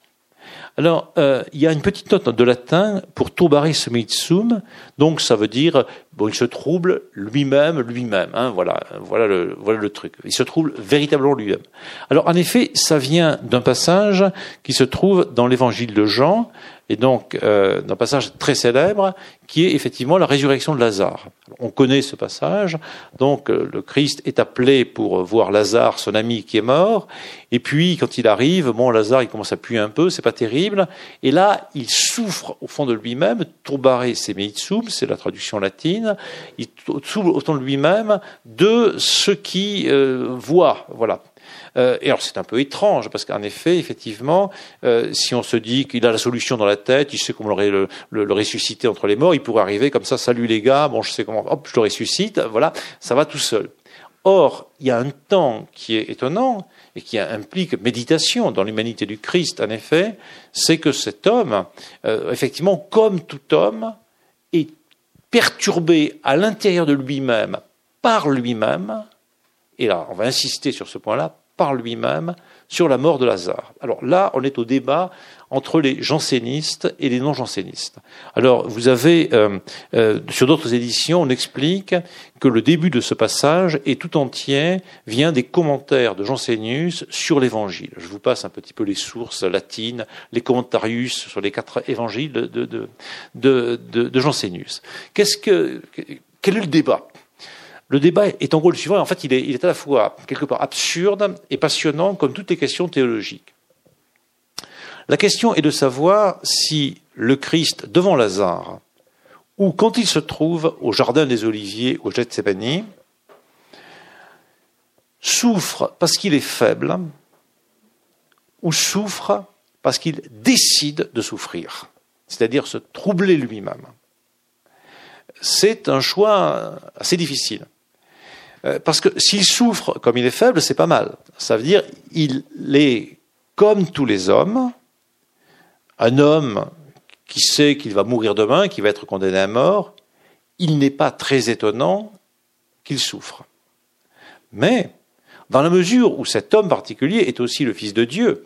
Alors, euh, il y a une petite note de latin pour turbaris meitsum, donc ça veut dire, bon, il se trouble lui-même, lui-même, hein, voilà, voilà le, truc. Il se trouble véritablement lui-même. Alors, en effet, ça vient d'un passage qui se trouve dans l'évangile de Jean, et donc euh, d'un passage très célèbre qui est effectivement la résurrection de Lazare. On connaît ce passage, donc euh, le Christ est appelé pour voir Lazare, son ami qui est mort, et puis quand il arrive, bon Lazare il commence à puer un peu, c'est pas terrible, et là il souffre au fond de lui-même, turbare semitsum, c'est la traduction latine, il souffre au fond de lui-même de ce qui euh, voit, voilà. Euh, et alors c'est un peu étrange parce qu'en effet, effectivement, euh, si on se dit qu'il a la solution dans la tête, il sait comment le, ressusciter entre les morts, il pourrait arriver comme ça, salut les gars, bon je sais comment, hop, je le ressuscite, voilà, ça va tout seul. Or, il y a un temps qui est étonnant et qui implique méditation dans l'humanité du Christ, en effet, c'est que cet homme, effectivement, comme tout homme, est perturbé à l'intérieur de lui-même par lui-même, et là, on va insister sur ce point-là, par lui-même sur la mort de Lazare. Alors là, on est au débat entre les jansénistes et les non-jansénistes. Alors, vous avez, euh, euh, sur d'autres éditions, on explique que le début de ce passage est tout entier vient des commentaires de Jansénius sur l'Évangile. Je vous passe un petit peu les sources latines, les commentarius sur les quatre évangiles de, de, de, de, Jansénius. Qu'est-ce que, quel est le débat? Le débat est en gros le suivant. En fait, il est, à la fois quelque part absurde et passionnant, comme toutes les questions théologiques. La question est de savoir si le Christ, devant Lazare, ou quand il se trouve au Jardin des Oliviers, au Gethsemane, souffre parce qu'il est faible, ou souffre parce qu'il décide de souffrir, c'est-à-dire se troubler lui-même. C'est un choix assez difficile. Euh, parce que s'il souffre comme il est faible, c'est pas mal. Ça veut dire il est comme tous les hommes, un homme qui sait qu'il va mourir demain, qui va être condamné à mort, il n'est pas très étonnant qu'il souffre. Mais, dans la mesure où cet homme particulier est aussi le Fils de Dieu,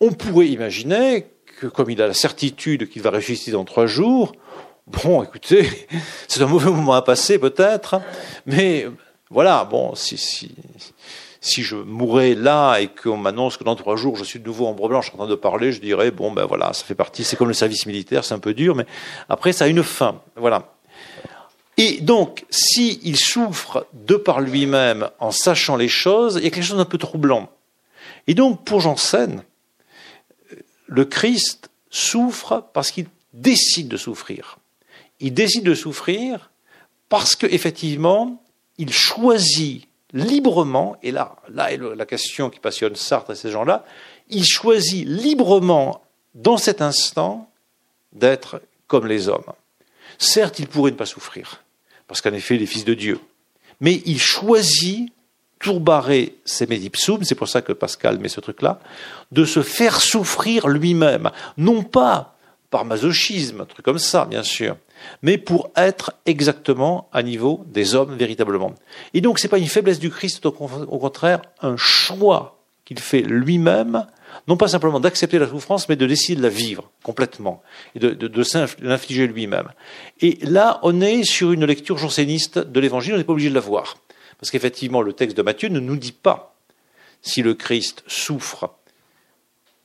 on pourrait imaginer que comme il a la certitude qu'il va ressusciter dans trois jours, Bon, écoutez, c'est un mauvais moment à passer peut-être, mais voilà, bon, si, si, si je mourais là et qu'on m'annonce que dans trois jours je suis de nouveau en blanche en train de parler, je dirais, bon, ben voilà, ça fait partie, c'est comme le service militaire, c'est un peu dur, mais après ça a une fin, voilà. Et donc, s'il souffre de par lui-même en sachant les choses, il y a quelque chose d'un peu troublant. Et donc, pour Janssen, le Christ souffre parce qu'il décide de souffrir il décide de souffrir parce qu'effectivement, il choisit librement, et là, là est la question qui passionne Sartre et ces gens-là, il choisit librement, dans cet instant, d'être comme les hommes. Certes, il pourrait ne pas souffrir, parce qu'en effet, il est fils de Dieu, mais il choisit, tourbaré semedipsum, c'est pour ça que Pascal met ce truc-là, de se faire souffrir lui-même, non pas par masochisme, un truc comme ça, bien sûr, mais pour être exactement à niveau des hommes véritablement. Et donc, ce n'est pas une faiblesse du Christ, au contraire, un choix qu'il fait lui-même, non pas simplement d'accepter la souffrance, mais de décider de la vivre complètement, et de, de, l'infliger lui-même. Et là, on est sur une lecture janséniste de l'Évangile, on n'est pas obligé de la voir. Parce qu'effectivement, le texte de Matthieu ne nous dit pas si le Christ souffre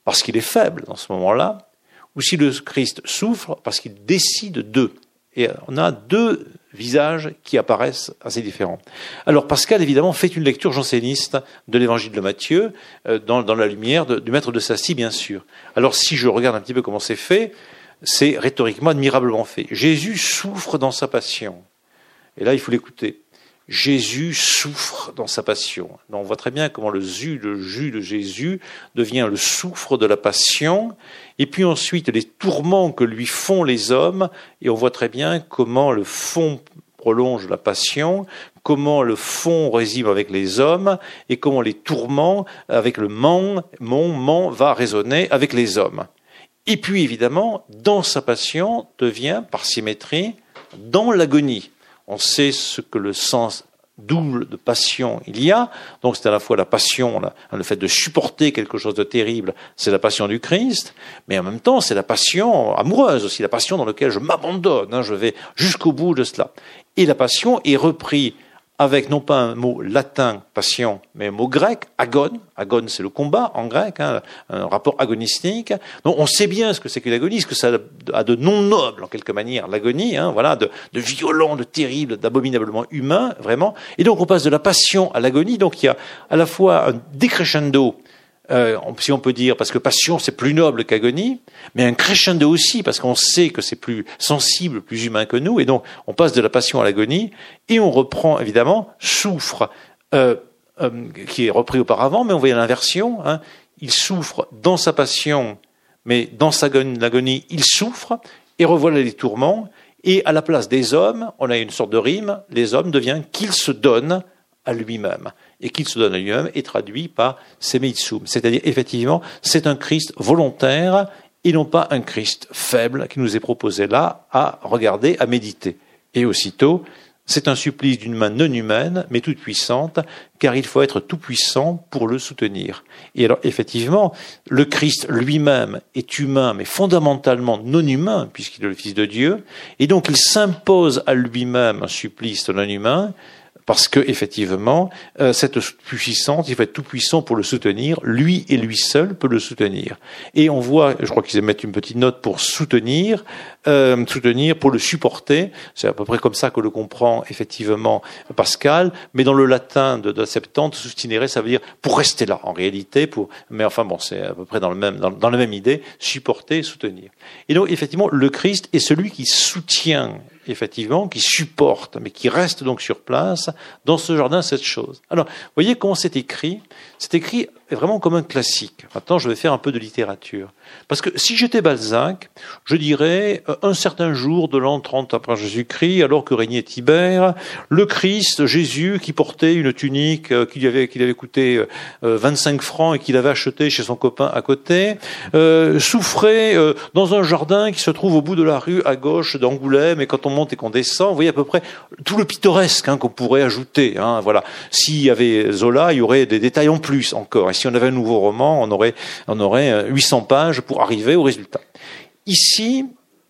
parce qu'il est faible dans ce moment-là, ou si le Christ souffre parce qu'il décide d'eux. Et on a deux visages qui apparaissent assez différents. Alors Pascal, évidemment, fait une lecture janséniste de l'évangile de Matthieu, euh, dans, la lumière du maître de Sassy, bien sûr. Alors si je regarde un petit peu comment c'est fait, c'est rhétoriquement admirablement fait. Jésus souffre dans sa passion. Et là, il faut l'écouter. Jésus souffre dans sa passion. on voit très bien comment le jus de Jésus devient le souffre de la passion, et puis ensuite les tourments que lui font les hommes, et on voit très bien comment le fond prolonge la passion, comment le fond résime avec les hommes, et comment les tourments avec le mon, mon, mon va résonner avec les hommes. Et puis évidemment, dans sa passion devient, par symétrie, dans l'agonie on sait ce que le sens double de passion il y a. Donc c'est à la fois la passion, le fait de supporter quelque chose de terrible, c'est la passion du Christ, mais en même temps c'est la passion amoureuse aussi, la passion dans laquelle je m'abandonne, hein, je vais jusqu'au bout de cela. Et la passion est reprise avec non pas un mot latin, passion, mais un mot grec, agone. Agone, c'est le combat en grec, hein, un rapport agonistique. Donc on sait bien ce que c'est que l'agonie, ce que ça a de non noble en quelque manière, l'agonie, hein, voilà, de, de violent, de terrible, d'abominablement humain, vraiment. Et donc on passe de la passion à l'agonie. Donc il y a à la fois un décrescendo euh, si on peut dire, parce que passion c'est plus noble qu'agonie, mais un crescendo aussi, parce qu'on sait que c'est plus sensible, plus humain que nous, et donc on passe de la passion à l'agonie, et on reprend évidemment souffre, euh, euh, qui est repris auparavant, mais on voit l'inversion, hein, il souffre dans sa passion, mais dans sa agonie, il souffre, et revoilà les tourments, et à la place des hommes, on a une sorte de rime, les hommes deviennent qu'il se donne à lui-même et qu'il se donne à lui-même est traduit par semeitsum. C'est-à-dire, effectivement, c'est un Christ volontaire et non pas un Christ faible qui nous est proposé là à regarder, à méditer. Et aussitôt, c'est un supplice d'une main non humaine, mais toute puissante, car il faut être tout puissant pour le soutenir. Et alors, effectivement, le Christ lui-même est humain, mais fondamentalement non humain, puisqu'il est le Fils de Dieu, et donc il s'impose à lui-même un supplice non humain, parce que effectivement, euh, cette puissance, il faut être tout puissant pour le soutenir. Lui et lui seul peut le soutenir. Et on voit, je crois qu'ils mettent une petite note pour soutenir, euh, soutenir pour le supporter. C'est à peu près comme ça que le comprend effectivement Pascal. Mais dans le latin de, de Septante, soutenir, ça veut dire pour rester là en réalité. Pour, mais enfin bon, c'est à peu près dans le même dans, dans la même idée, supporter, soutenir. Et donc effectivement, le Christ est celui qui soutient effectivement, qui supporte, mais qui reste donc sur place dans ce jardin cette chose. Alors, voyez comment c'est écrit C'est écrit vraiment comme un classique. Maintenant, je vais faire un peu de littérature. Parce que si j'étais Balzac, je dirais euh, un certain jour de l'an 30 après Jésus-Christ, alors que régnait Tibère, le Christ, Jésus, qui portait une tunique euh, qui lui avait, qui lui avait coûté 25 euh, francs et qu'il avait acheté chez son copain à côté, souffrait dans un jardin qui se trouve au bout de la rue à gauche d'Angoulême. Et quand on monte et qu'on descend, vous voyez à peu près tout le pittoresque hein, qu'on pourrait ajouter. Hein. S'il y avait Zola, il y aurait des détails en plus encore. Et si on avait un nouveau roman, on aurait, on aurait 800 pages pour arriver au résultat. Ici,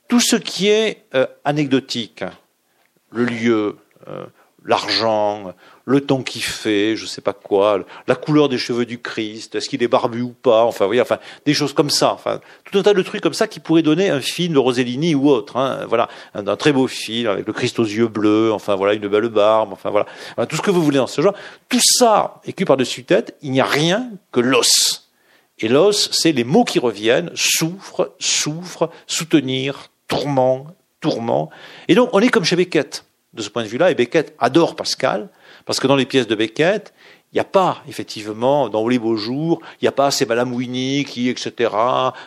tout ce qui est euh, anecdotique, le lieu, euh, l'argent, le temps qu'il fait, je ne sais pas quoi, la couleur des cheveux du Christ, est-ce qu'il est barbu ou pas, enfin, voyez, enfin, des choses comme ça, enfin, tout un tas de trucs comme ça qui pourraient donner un film de Rosellini ou autre, hein, voilà, un, très beau film avec le Christ aux yeux bleus, enfin voilà, une belle barbe, enfin voilà, tout ce que vous voulez dans ce genre, tout ça écrit par-dessus tête, il n'y a rien que l'os. Et l'os, c'est les mots qui reviennent, souffre, souffre, soutenir, tourment, tourment. Et donc, on est comme chez Beckett, de ce point de vue-là, et Beckett adore Pascal, parce que dans les pièces de Beckett, il n'y a pas, effectivement, dans les beaux jours, il n'y a pas c'est Madame Winnie qui, etc.,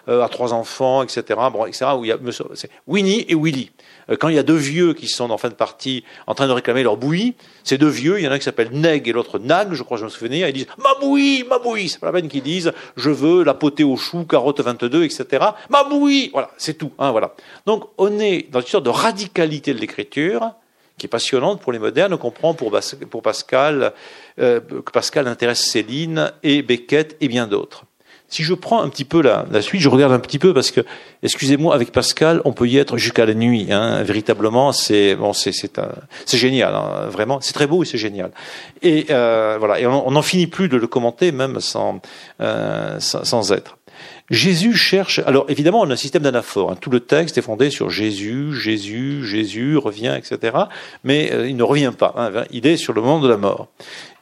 euh, a trois enfants, etc., bon, etc., où il y a, c'est Winnie et Willy. Euh, quand il y a deux vieux qui sont en fin de partie en train de réclamer leur bouillie, ces deux vieux, il y en a un qui s'appelle Neg et l'autre Nag, je crois, je me souviens, ils disent ma bouillie, ma bouillie. C'est pas la peine qu'ils disent je veux la potée au chou, carotte 22, etc. Ma bouillie, voilà, c'est tout. Hein, voilà. Donc on est dans une sorte de radicalité de l'écriture qui est passionnante pour les modernes. On comprend pour, pour Pascal euh, que Pascal intéresse Céline et Beckett et bien d'autres. Si je prends un petit peu la, la, suite, je regarde un petit peu parce que, excusez-moi, avec Pascal, on peut y être jusqu'à la nuit. Hein, véritablement, c'est bon, c'est c'est génial, hein, vraiment, c'est très beau et c'est génial. Et euh, voilà, et on n'en finit plus de le commenter même sans euh, sans, sans, être. Jésus cherche. Alors évidemment, on a un système d'anaphore. Hein, tout le texte est fondé sur Jésus, Jésus, Jésus revient, etc. Mais euh, il ne revient pas. Hein, il est sur le moment de la mort.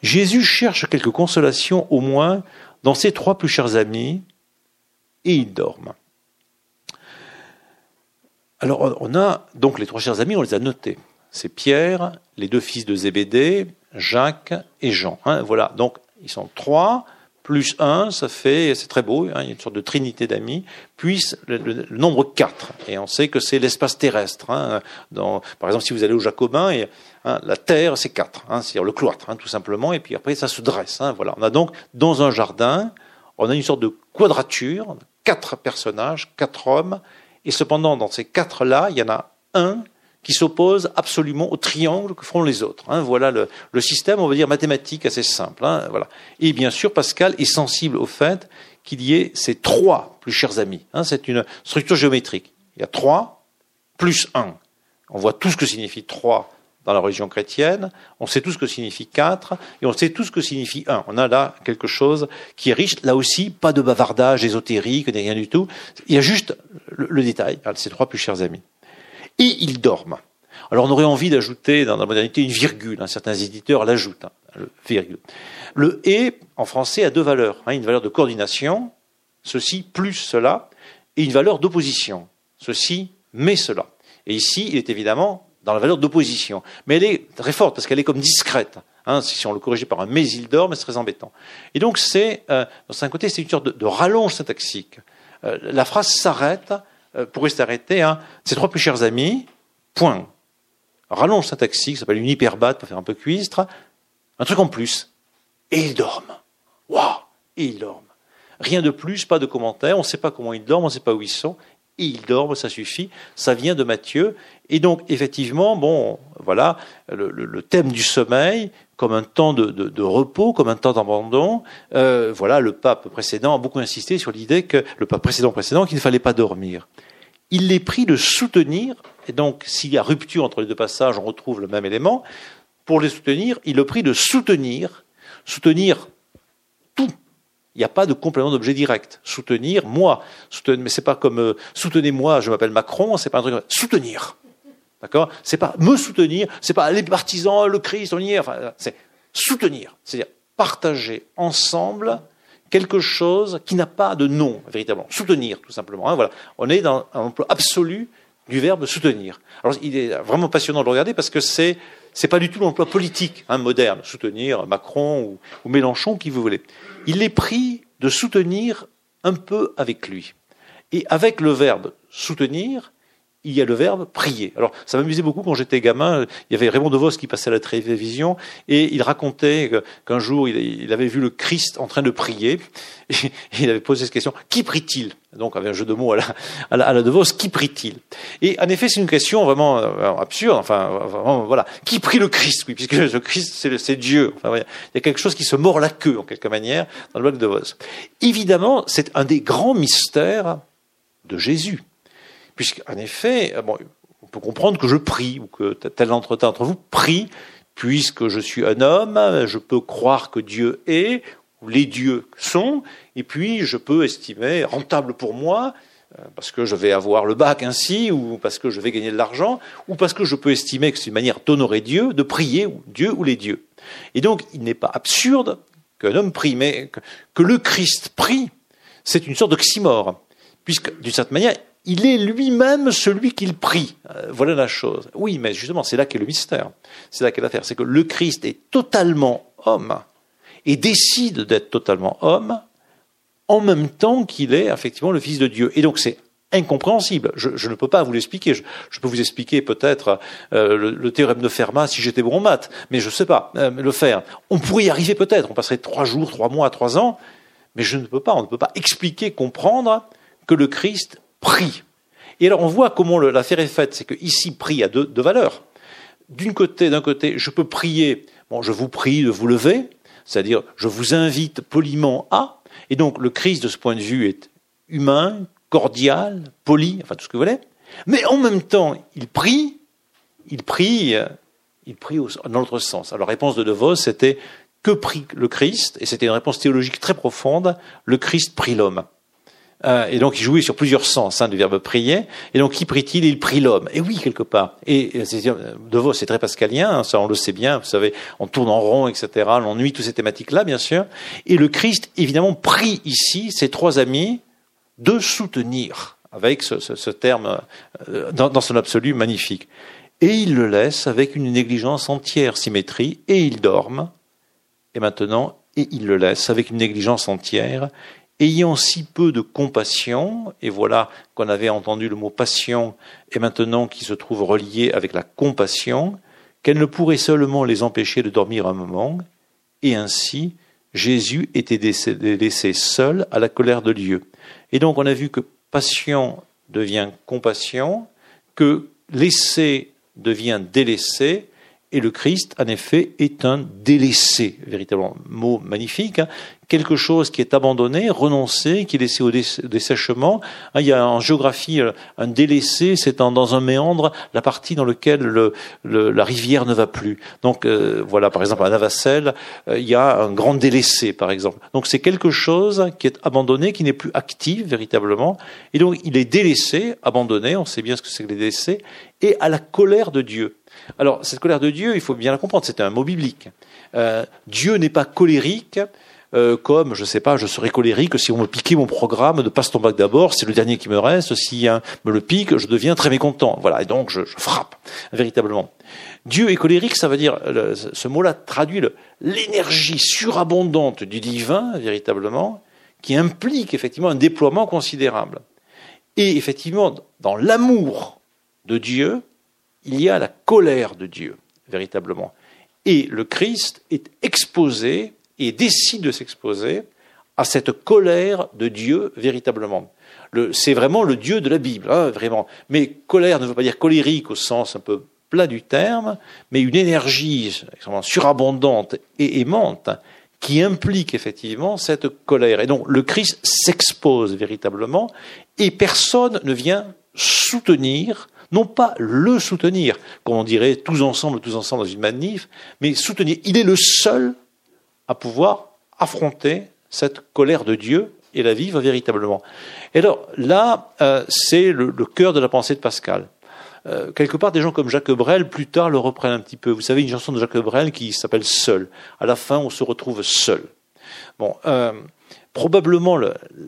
Jésus cherche quelques consolations, au moins dans ses trois plus chers amis et ils dorment. Alors on a donc les trois chers amis, on les a notés. C'est Pierre, les deux fils de Zébédée, Jacques et Jean. Hein, voilà, donc ils sont trois plus un, ça fait, c'est très beau, hein, il y a une sorte de trinité d'amis, puis le, nombre quatre. Et on sait que c'est l'espace terrestre. Hein, dans, par exemple, si vous allez au Jacobin, et, hein, la terre, c'est quatre, hein, c'est-à-dire le cloître, hein, tout simplement, et puis après, ça se dresse. Hein, voilà. On a donc, dans un jardin, on a une sorte de quadrature, quatre personnages, quatre hommes, et cependant, dans ces quatre-là, il y en a un qui s'oppose absolument au triangle que feront les autres. Hein. voilà le, système, on va dire mathématique assez simple. Hein, voilà. Et bien sûr, Pascal est sensible au fait qu'il y ait ces trois plus chers amis. Hein. c'est une structure géométrique. Il y a trois plus un. On voit tout ce que signifie trois dans la religion chrétienne, on sait tout ce que signifie quatre, et on sait tout ce que signifie un. On a là quelque chose qui est riche. Là aussi, pas de bavardage ésotérique, rien du tout. Il y a juste le, détail, ces trois plus chers amis. Et ils dorment. Alors on aurait envie d'ajouter dans la modernité une virgule. Hein. certains éditeurs l'ajoutent, hein, le virgule. Le et en français a deux valeurs. Hein, une valeur de coordination, ceci plus cela, et une valeur d'opposition, ceci mais cela. Et ici, il est évidemment dans la valeur d'opposition. Mais elle est très forte parce qu'elle est comme discrète. Si on le corrigeait par un mais il dort, c'est très embêtant. Et donc c'est, euh, dans un côté, c'est une sorte de, rallonge syntaxique. Euh, la phrase s'arrête, pourrait s'arrêter à ces trois plus chers amis, point. Rallonge syntaxique, ça s'appelle une hyperbate pour faire un peu cuistre. Un truc en plus. Et ils dorment. Waouh Et ils dorment. Rien de plus, pas de commentaires, on ne sait pas comment ils dorment, on ne sait pas où ils sont, et ils dorment, ça suffit. Ça vient de Matthieu. Et donc, effectivement, bon, voilà, le, thème du sommeil, comme un temps de, repos, comme un temps d'abandon. Euh, voilà, le pape précédent a beaucoup insisté sur l'idée que le pape précédent précédent qu'il ne fallait pas dormir. Il est pris de soutenir, et donc s'il y a rupture entre les deux passages, on retrouve le même élément. Pour les soutenir, il est pris de soutenir, soutenir il n'y a pas de complément d'objet direct. Soutenir, moi, soutenir, mais c'est pas comme euh, soutenez-moi, je m'appelle Macron, c'est pas un truc. Soutenir, d'accord? C'est pas me soutenir, c'est pas les partisans, le Christ, on y est. Enfin, c'est soutenir, c'est-à-dire partager ensemble quelque chose qui n'a pas de nom véritablement. Soutenir, tout simplement. Hein, voilà, on est dans un emploi absolu du verbe soutenir. Alors, il est vraiment passionnant de le regarder parce que c'est c'est pas du tout l'emploi politique hein, moderne, soutenir Macron ou, ou Mélenchon, qui vous voulez il est pris de soutenir un peu avec lui. Et avec le verbe soutenir, il y a le verbe prier. Alors, ça m'amusait beaucoup quand j'étais gamin. Il y avait Raymond DeVos qui passait à la télévision et il racontait qu'un jour, il avait vu le Christ en train de prier et il avait posé cette question qui prie-t-il? Donc, avec un jeu de mots à la, à la, DeVos, qui prie-t-il? Et en effet, c'est une question vraiment euh, absurde. Enfin, vraiment, voilà, qui prie le Christ? Oui, puisque le Christ, c'est Dieu. Il y a quelque chose qui se mord la queue en quelque manière dans le bloc de DeVos. Évidemment, c'est un des grands mystères de Jésus. Puisqu'en effet, euh, bon, on peut comprendre que je prie, ou que tel entretien entre vous prie, puisque je suis un homme, je peux croire que Dieu est, ou les dieux sont, et puis je peux estimer rentable pour moi, euh, parce que je vais avoir le bac ainsi, ou parce que je vais gagner de l'argent, ou parce que je peux estimer que c'est une manière d'honorer Dieu, de prier Dieu ou les dieux. Et donc, il n'est pas absurde qu'un homme prie, mais que le Christ prie, c'est une sorte d'oxymore, puisque d'une certaine manière, il est lui-même celui qu'il prie. Euh, voilà la chose. Oui, mais justement, c'est là qu'est le mystère. C'est là qu'est l'affaire. C'est que le Christ est totalement homme et décide d'être totalement homme en même temps qu'il est effectivement le Fils de Dieu. Et donc c'est incompréhensible. Je, ne peux pas vous l'expliquer. Je, peux vous expliquer peut-être euh, le, théorème de Fermat si j'étais bon en maths, mais je ne sais pas euh, le faire. On pourrait y arriver peut-être. On passerait trois jours, trois mois, trois ans, mais je ne peux pas. On ne peut pas expliquer, comprendre que le Christ prie. Et alors on voit comment l'affaire est faite, c'est que ici prie a deux, valeurs. D'une côté, d'un côté, je peux prier, je vous prie de vous lever, c'est-à-dire je vous invite poliment à, et donc le Christ de ce point de vue est humain, cordial, poli, enfin tout ce que vous voulez, mais en même temps, il prie, il prie, il prie dans l'autre sens. Alors la réponse de De Vos, c'était que prie le Christ, et c'était une réponse théologique très profonde, le Christ prie l'homme. Euh, et donc il jouait sur plusieurs sens hein, du verbe prier. Et donc qui prie-t-il? Il prie l'homme. Et oui, quelque part. Et De Vos, c'est très pascalien, hein, ça on le sait bien. Vous savez, on tourne en rond, etc. L'ennui, toutes ces thématiques-là, bien sûr. Et le Christ, évidemment, prie ici ses trois amis de soutenir, avec ce, terme euh, dans, dans son absolu magnifique. Et il le laisse avec une négligence entière, symétrie, et il dorme. Et maintenant, et il le laisse avec une négligence entière, ayant si peu de compassion, et voilà qu'on avait entendu le mot passion, et maintenant qui se trouve relié avec la compassion, qu'elle ne pourrait seulement les empêcher de dormir un moment, et ainsi Jésus était laissé seul à la colère de Dieu. Et donc on a vu que passion devient compassion, que laisser devient délaissé et le Christ, en effet, est un délaissé, véritablement. Mot magnifique. Hein. Quelque chose qui est abandonné, renoncé, qui est laissé au dessèchement. Hein, il y a en géographie euh, un délaissé, c'est dans un méandre la partie dans laquelle le, la rivière ne va plus. Donc euh, voilà, par exemple à Navacelle, euh, il y a un grand délaissé, par exemple. Donc c'est quelque chose qui est abandonné, qui n'est plus actif véritablement, et donc il est délaissé, abandonné. On sait bien ce que c'est que les délaissés, et à la colère de Dieu. Alors, cette colère de Dieu, il faut bien la comprendre, c'est un mot biblique. Euh, Dieu n'est pas colérique, euh, comme, je ne sais pas, je serais colérique si on me piquait mon programme de passe ton bac d'abord, c'est le dernier qui me reste, si un me le pique, je deviens très mécontent. Voilà, et donc je, frappe, véritablement. Dieu est colérique, ça veut dire, ce mot-là traduit l'énergie surabondante du divin, véritablement, qui implique effectivement un déploiement considérable. Et effectivement, dans l'amour de Dieu, il y a la colère de Dieu, véritablement. Et le Christ est exposé et décide de s'exposer à cette colère de Dieu véritablement. C'est vraiment le Dieu de la Bible, hein, vraiment. Mais colère ne veut pas dire colérique au sens un peu plat du terme, mais une énergie extrêmement surabondante et aimante qui implique effectivement cette colère. Et donc le Christ s'expose véritablement et personne ne vient soutenir non pas le soutenir, comme on dirait tous ensemble, tous ensemble dans une manif, mais soutenir. Il est le seul à pouvoir affronter cette colère de Dieu et la vivre véritablement. Et alors là, euh, c'est le, cœur de la pensée de Pascal. Euh, quelque part, des gens comme Jacques Brel, plus tard, le reprennent un petit peu. Vous savez, une chanson de Jacques Brel qui s'appelle Seul. À la fin, on se retrouve seul. Bon, euh, probablement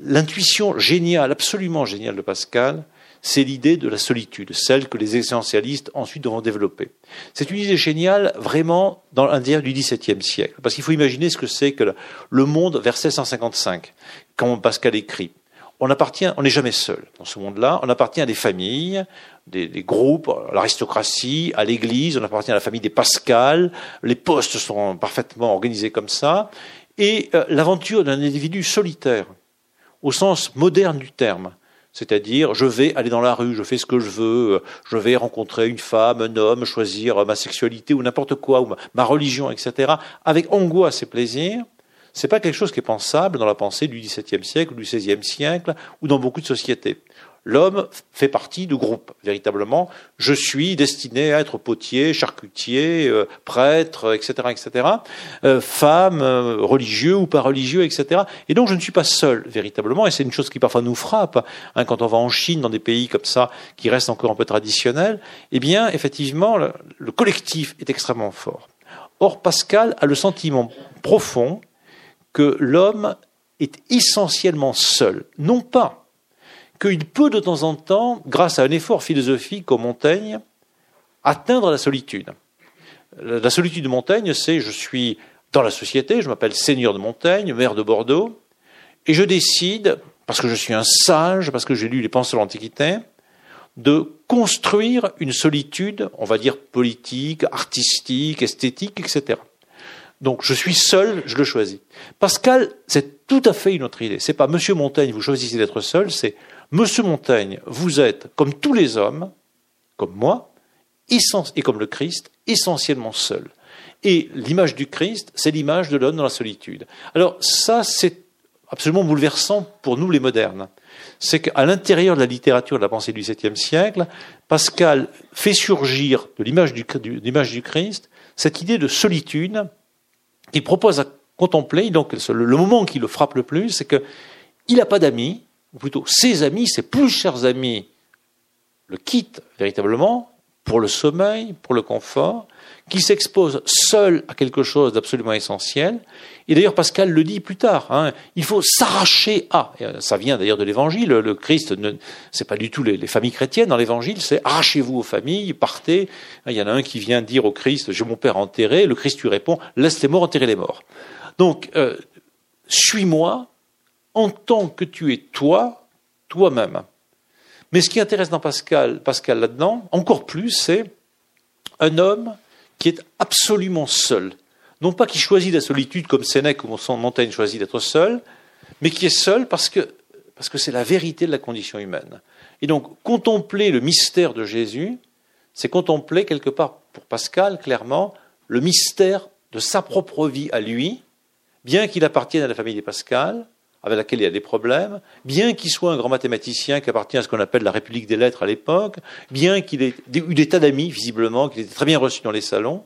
l'intuition géniale, absolument géniale de Pascal, c'est l'idée de la solitude, celle que les essentialistes ensuite devront développer. C'est une idée géniale vraiment dans l'Indien du XVIIe siècle, parce qu'il faut imaginer ce que c'est que le monde vers 1655, quand Pascal écrit. On appartient, on n'est jamais seul dans ce monde-là. On appartient à des familles, des, groupes, à l'aristocratie, à l'Église. On appartient à la famille des Pascal. Les postes sont parfaitement organisés comme ça. Et euh, l'aventure d'un individu solitaire, au sens moderne du terme, c'est-à-dire, je vais aller dans la rue, je fais ce que je veux, je vais rencontrer une femme, un homme, choisir ma sexualité ou n'importe quoi, ou ma religion, etc., avec angoisse et plaisir. C'est pas quelque chose qui est pensable dans la pensée du XVIIe siècle ou du XVIe siècle ou dans beaucoup de sociétés. L'homme fait partie du groupe, véritablement. Je suis destiné à être potier, charcutier, euh, prêtre, etc., etc., euh, femme, euh, religieux ou pas religieux, etc. Et donc je ne suis pas seul, véritablement, et c'est une chose qui parfois nous frappe, hein, quand on va en Chine, dans des pays comme ça, qui restent encore un peu traditionnels, eh bien, effectivement, le collectif est extrêmement fort. Or, Pascal a le sentiment profond que l'homme est essentiellement seul, non pas qu'il peut de temps en temps, grâce à un effort philosophique comme Montaigne, atteindre la solitude. La solitude de Montaigne, c'est je suis dans la société, je m'appelle Seigneur de Montaigne, maire de Bordeaux, et je décide, parce que je suis un sage, parce que j'ai lu les pensées de l'Antiquité, de construire une solitude, on va dire politique, artistique, esthétique, etc. Donc je suis seul, je le choisis. Pascal, c'est tout à fait une autre idée. C'est pas Monsieur Montaigne, vous choisissez d'être seul, c'est Monsieur Montaigne, vous êtes, comme tous les hommes, comme moi, et comme le Christ, essentiellement seul. Et l'image du Christ, c'est l'image de l'homme dans la solitude. Alors ça, c'est absolument bouleversant pour nous les modernes. C'est qu'à l'intérieur de la littérature de la pensée du XVIIe siècle, Pascal fait surgir de l'image du, du, Christ cette idée de solitude qu'il propose à contempler. Donc le, le moment qui le frappe le plus, c'est qu'il n'a pas d'amis, ou plutôt ses amis, ses plus chers amis, le quittent véritablement pour le sommeil, pour le confort, qui s'expose seul à quelque chose d'absolument essentiel. Et d'ailleurs, Pascal le dit plus tard, hein, il faut s'arracher à. Euh, ça vient d'ailleurs de l'Évangile. Le Christ, ce n'est pas du tout les, familles chrétiennes dans l'Évangile, c'est arrachez-vous aux familles, partez. Il y en a un qui vient dire au Christ, j'ai mon père enterré. Le Christ lui répond, laisse les morts enterrer les morts. Donc, euh, suis-moi, en tant que tu es toi, toi-même. Mais ce qui intéresse dans Pascal, Pascal là-dedans, encore plus, c'est un homme qui est absolument seul. Non pas qui choisit la solitude comme Sénèque ou Montaigne choisit d'être seul, mais qui est seul parce que c'est la vérité de la condition humaine. Et donc, contempler le mystère de Jésus, c'est contempler quelque part, pour Pascal, clairement, le mystère de sa propre vie à lui, bien qu'il appartienne à la famille des Pascal, avec laquelle il y a des problèmes, bien qu'il soit un grand mathématicien qui appartient à ce qu'on appelle la République des lettres à l'époque, bien qu'il ait eu des tas d'amis, visiblement, qu'il était très bien reçu dans les salons,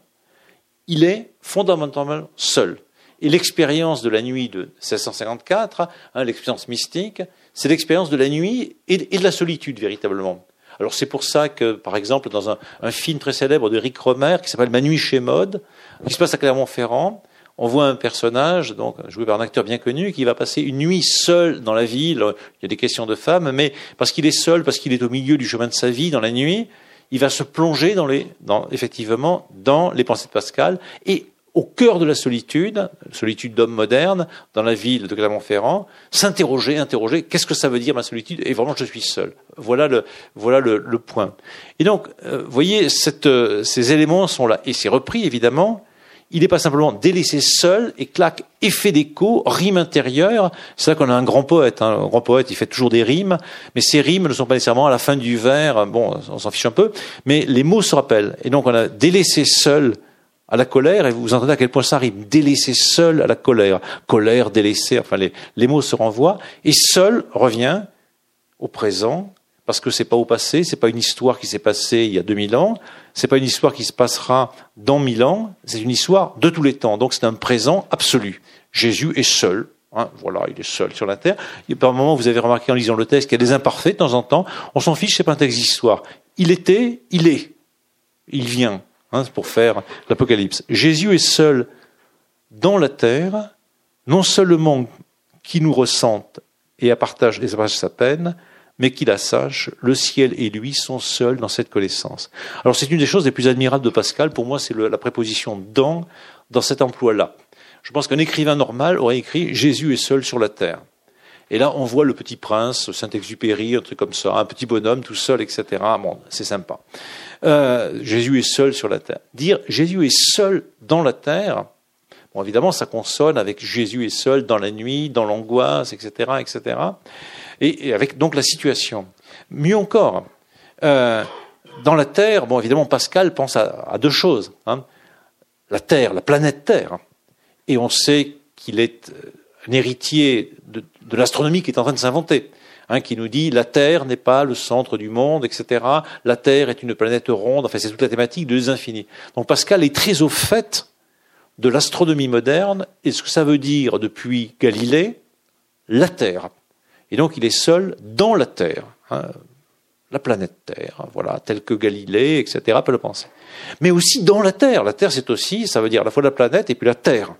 il est fondamentalement seul. Et l'expérience de la nuit de 1654, hein, l'expérience mystique, c'est l'expérience de la nuit et, de la solitude, véritablement. Alors c'est pour ça que, par exemple, dans un, un film très célèbre de Rick Romer, qui s'appelle Ma nuit chez Maud, qui se passe à Clermont-Ferrand, on voit un personnage, donc joué par un acteur bien connu, qui va passer une nuit seul dans la ville. Il y a des questions de femmes, mais parce qu'il est seul, parce qu'il est au milieu du chemin de sa vie dans la nuit, il va se plonger dans les, dans, effectivement, dans les pensées de Pascal et au cœur de la solitude, solitude d'homme moderne, dans la ville de Clermont-Ferrand, s'interroger, interroger, qu'est-ce que ça veut dire ma solitude Et vraiment, je suis seul. Voilà le, voilà le, le point. Et donc, euh, vous voyez, cette, euh, ces éléments sont là. Et c'est repris, évidemment, il n'est pas simplement délaissé seul et claque effet d'écho, rime intérieure. C'est là qu'on a un grand poète. Hein. Un grand poète, il fait toujours des rimes, mais ces rimes ne sont pas nécessairement à la fin du vers. Bon, on s'en fiche un peu, mais les mots se rappellent. Et donc on a délaissé seul à la colère, et vous entendez à quel point ça rime. Délaissé seul à la colère. Colère, délaissé, enfin les, les mots se renvoient. Et seul revient au présent, parce que c'est pas au passé, c'est pas une histoire qui s'est passée il y a 2000 ans, c'est pas une histoire qui se passera dans 1000 ans, c'est une histoire de tous les temps. Donc c'est un présent absolu. Jésus est seul. Hein, voilà, il est seul sur la terre. Et par moment, vous avez remarqué en lisant le texte qu'il y a des imparfaits de temps en temps. On s'en fiche, c'est pas un texte d'histoire. Il était, il est, il vient. Hein, pour faire l'Apocalypse. Jésus est seul dans la terre, non seulement qui nous ressente et partage, partage sa peine, mais qu'il la sache, le ciel et lui sont seuls dans cette connaissance. Alors c'est une des choses les plus admirables de Pascal, pour moi c'est la préposition dans dans cet emploi-là. Je pense qu'un écrivain normal aurait écrit Jésus est seul sur la terre. Et là, on voit le petit prince, Saint-Exupéry, un truc comme ça, un petit bonhomme tout seul, etc. Bon, c'est sympa. Euh, Jésus est seul sur la terre. Dire Jésus est seul dans la terre, bon, évidemment, ça consonne avec Jésus est seul dans la nuit, dans l'angoisse, etc., etc et, avec donc la situation. Mieux encore, euh, dans la Terre, bon évidemment Pascal pense à, deux choses. Hein. La Terre, la planète Terre, et on sait qu'il est euh, un héritier de, l'astronomie qui est en train de s'inventer. Hein, qui nous dit la Terre n'est pas le centre du monde, etc. La Terre est une planète ronde. Enfin, c'est toute la thématique des infinis. Donc Pascal est très au fait de l'astronomie moderne et ce que ça veut dire depuis Galilée, la Terre. Et donc il est seul dans la Terre, hein, la planète Terre, voilà, telle que Galilée, etc., peut le penser. Mais aussi dans la Terre. La Terre, c'est aussi, ça veut dire à la fois la planète et puis la Terre.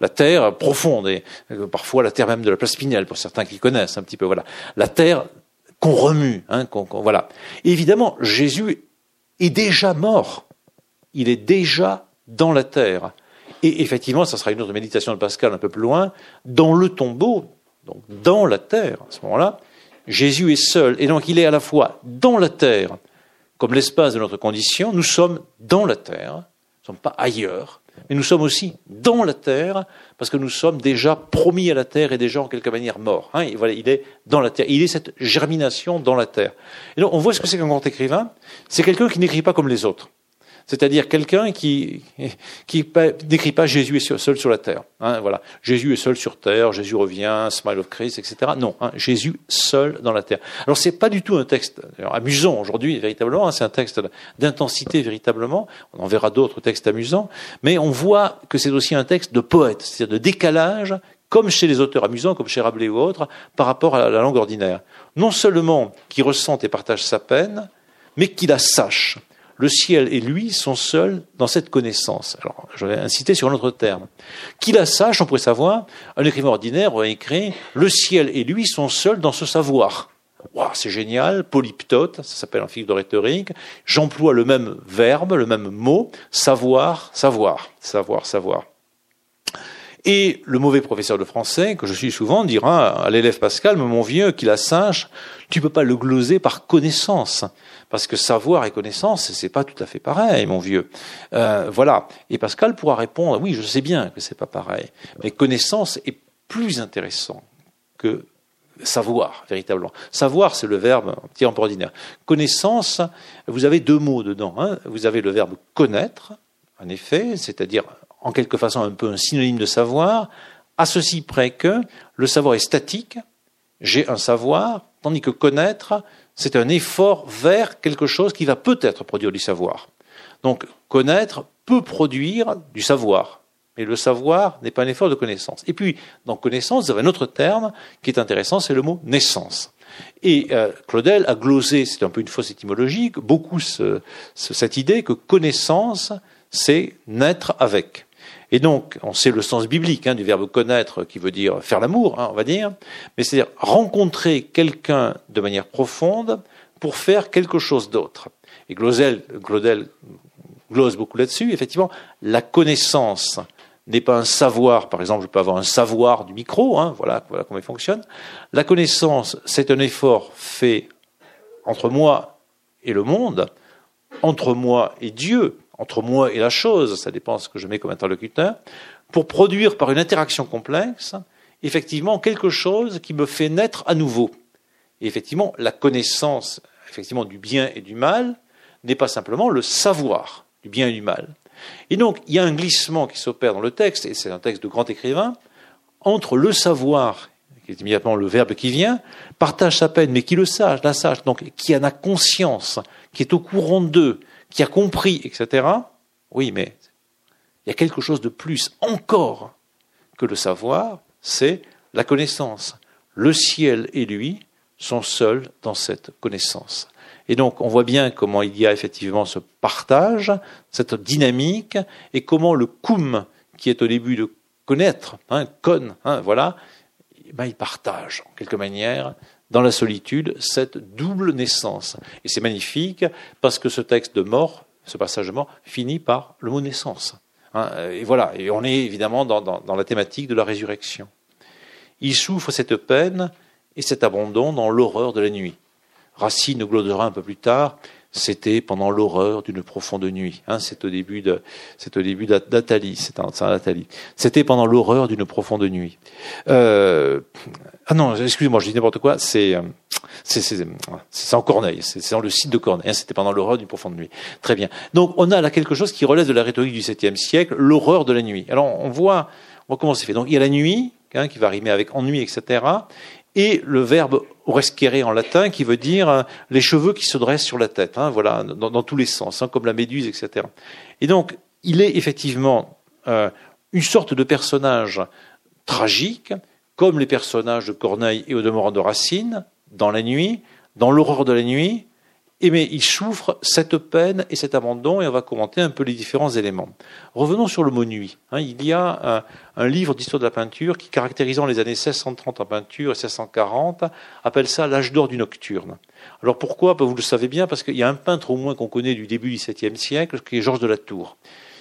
La Terre profonde, et euh, parfois la Terre même de la place Pinel, pour certains qui connaissent un petit peu, voilà. La Terre qu'on remue, hein, voilà. évidemment, Jésus est déjà mort. Il est déjà dans la Terre. Et effectivement, ça sera une autre méditation de Pascal un peu plus loin, dans le tombeau, donc dans la terre, à ce moment-là, Jésus est seul. Et donc il est à la fois dans la terre, comme l'espace de notre condition, nous sommes dans la terre, nous ne sommes pas ailleurs, mais nous sommes aussi dans la terre, parce que nous sommes déjà promis à la terre et déjà en quelque manière morts. Hein, voilà, il est dans la terre. Il est cette germination dans la terre. Et donc on voit ce que c'est qu'un grand écrivain. C'est quelqu'un qui n'écrit pas comme les autres c'est-à-dire quelqu'un qui qui n'écrit pas Jésus est seul sur la terre. Hein, voilà, Jésus est seul sur terre, Jésus revient, Smile of Christ, etc. Non, hein, Jésus seul dans la terre. Alors c'est pas du tout un texte amusant aujourd'hui, véritablement. Hein, c'est un texte d'intensité véritablement. On en verra d'autres textes amusants, mais on voit que c'est aussi un texte de poète, c'est-à-dire de décalage comme chez les auteurs amusants, comme chez Rabelais ou autres, par rapport à la langue ordinaire. Non seulement qui ressente et partage sa peine, mais qui la sache le ciel et lui sont seuls dans cette connaissance. Alors, je vais inciter sur un autre terme. Qui la sache, on pourrait savoir, un écrivain ordinaire aurait écrit Le ciel et lui sont seuls dans ce savoir. C'est génial, polyptote, ça s'appelle en physique de rhétorique. J'emploie le même verbe, le même mot, savoir, savoir, savoir, savoir. Et le mauvais professeur de français, que je suis souvent, dira à l'élève Pascal, mon vieux, qui la sache, tu peux pas le gloser par connaissance. Parce que savoir et connaissance, c'est pas tout à fait pareil, mon vieux. Euh, voilà. Et Pascal pourra répondre, oui, je sais bien que c'est pas pareil, mais connaissance est plus intéressant que savoir, véritablement. Savoir, c'est le verbe petit peu ordinaire. Connaissance, vous avez deux mots dedans. Hein. Vous avez le verbe connaître, en effet, c'est-à-dire en quelque façon un peu un synonyme de savoir, à ceci près que le savoir est statique, j'ai un savoir, tandis que connaître, c'est un effort vers quelque chose qui va peut-être produire du savoir. Donc connaître peut produire du savoir. Mais le savoir n'est pas un effort de connaissance. Et puis, dans connaissance, vous avez un autre terme qui est intéressant, c'est le mot naissance. Et euh, Claudel a glosé, c'est un peu une fausse étymologie, beaucoup cette idée que connaissance, c'est naître avec. Et donc, on sait le sens biblique hein, du verbe connaître, qui veut dire faire l'amour, hein, on va dire, mais c'est-à-dire rencontrer quelqu'un de manière profonde pour faire quelque chose d'autre. Et Glosel, glose beaucoup là-dessus. Effectivement, la connaissance n'est pas un savoir. Par exemple, je peux avoir un savoir du micro, hein, voilà, voilà comment il fonctionne. La connaissance, c'est un effort fait entre moi et le monde, entre moi et Dieu, entre moi et la chose, ça dépend ce que je mets comme interlocuteur, pour produire par une interaction complexe, effectivement, quelque chose qui me fait naître à nouveau. Et effectivement, la connaissance effectivement, du bien et du mal n'est pas simplement le savoir du bien et du mal. Et donc, il y a un glissement qui s'opère dans le texte, et c'est un texte de grand écrivain, entre le savoir, qui est immédiatement le verbe qui vient, partage sa peine, mais qui le sache, la sache, donc qui en a conscience, qui est au courant d'eux, qui a compris, etc. Oui, mais il y a quelque chose de plus encore que le savoir, c'est la connaissance. Le ciel et lui sont seuls dans cette connaissance. Et donc, on voit bien comment il y a effectivement ce partage, cette dynamique, et comment le cum, qui est au début de connaître, hein, con, hein, voilà, eh ben, il partage, en quelque manière, dans la solitude, cette double naissance. Et c'est magnifique, parce que ce texte de mort, ce passage de mort, finit par le mot naissance. Hein, et voilà, et on est évidemment dans, dans la thématique de la résurrection. Il souffre cette peine et cet abandon dans l'horreur de la nuit. Racine glodera un peu plus tard, c'était pendant l'horreur d'une profonde nuit. Hein, c'est au début de, c'est au début d'Athalie, c'est un, C'était pendant l'horreur d'une profonde nuit. Euh, ah non, excusez-moi, je dis n'importe quoi. C'est, c'est, c'est, en Corneille. C'est, dans le site de Corneille. Hein, c'était pendant l'horreur d'une profonde nuit. Très bien. Donc on a là quelque chose qui relève de la rhétorique du 7e siècle, l'horreur de la nuit. Alors on voit, on voit comment c'est fait. Donc il y a la nuit, hein, qui va rimer avec ennui, etc et le verbe orescere en latin qui veut dire euh, les cheveux qui se dressent sur la tête, hein, voilà, dans, tous les sens, hein, comme la méduse, etc. Et donc, il est effectivement euh, une sorte de personnage tragique, comme les personnages de Corneille et au demeurant de Racine, dans la nuit, dans l'aurore de la nuit, mais il souffre cette peine et cet abandon, et on va commenter un peu les différents éléments. Revenons sur le mot nuit. Hein. il y a un, livre d'histoire de la peinture qui, caractérisant les années 1630 en peinture et 1640, appelle ça l'âge d'or du nocturne. Alors pourquoi? Ben, Vous le savez bien, parce qu'il y a un peintre au moins qu'on connaît du début du XVIIe siècle, qui est Georges de la Tour,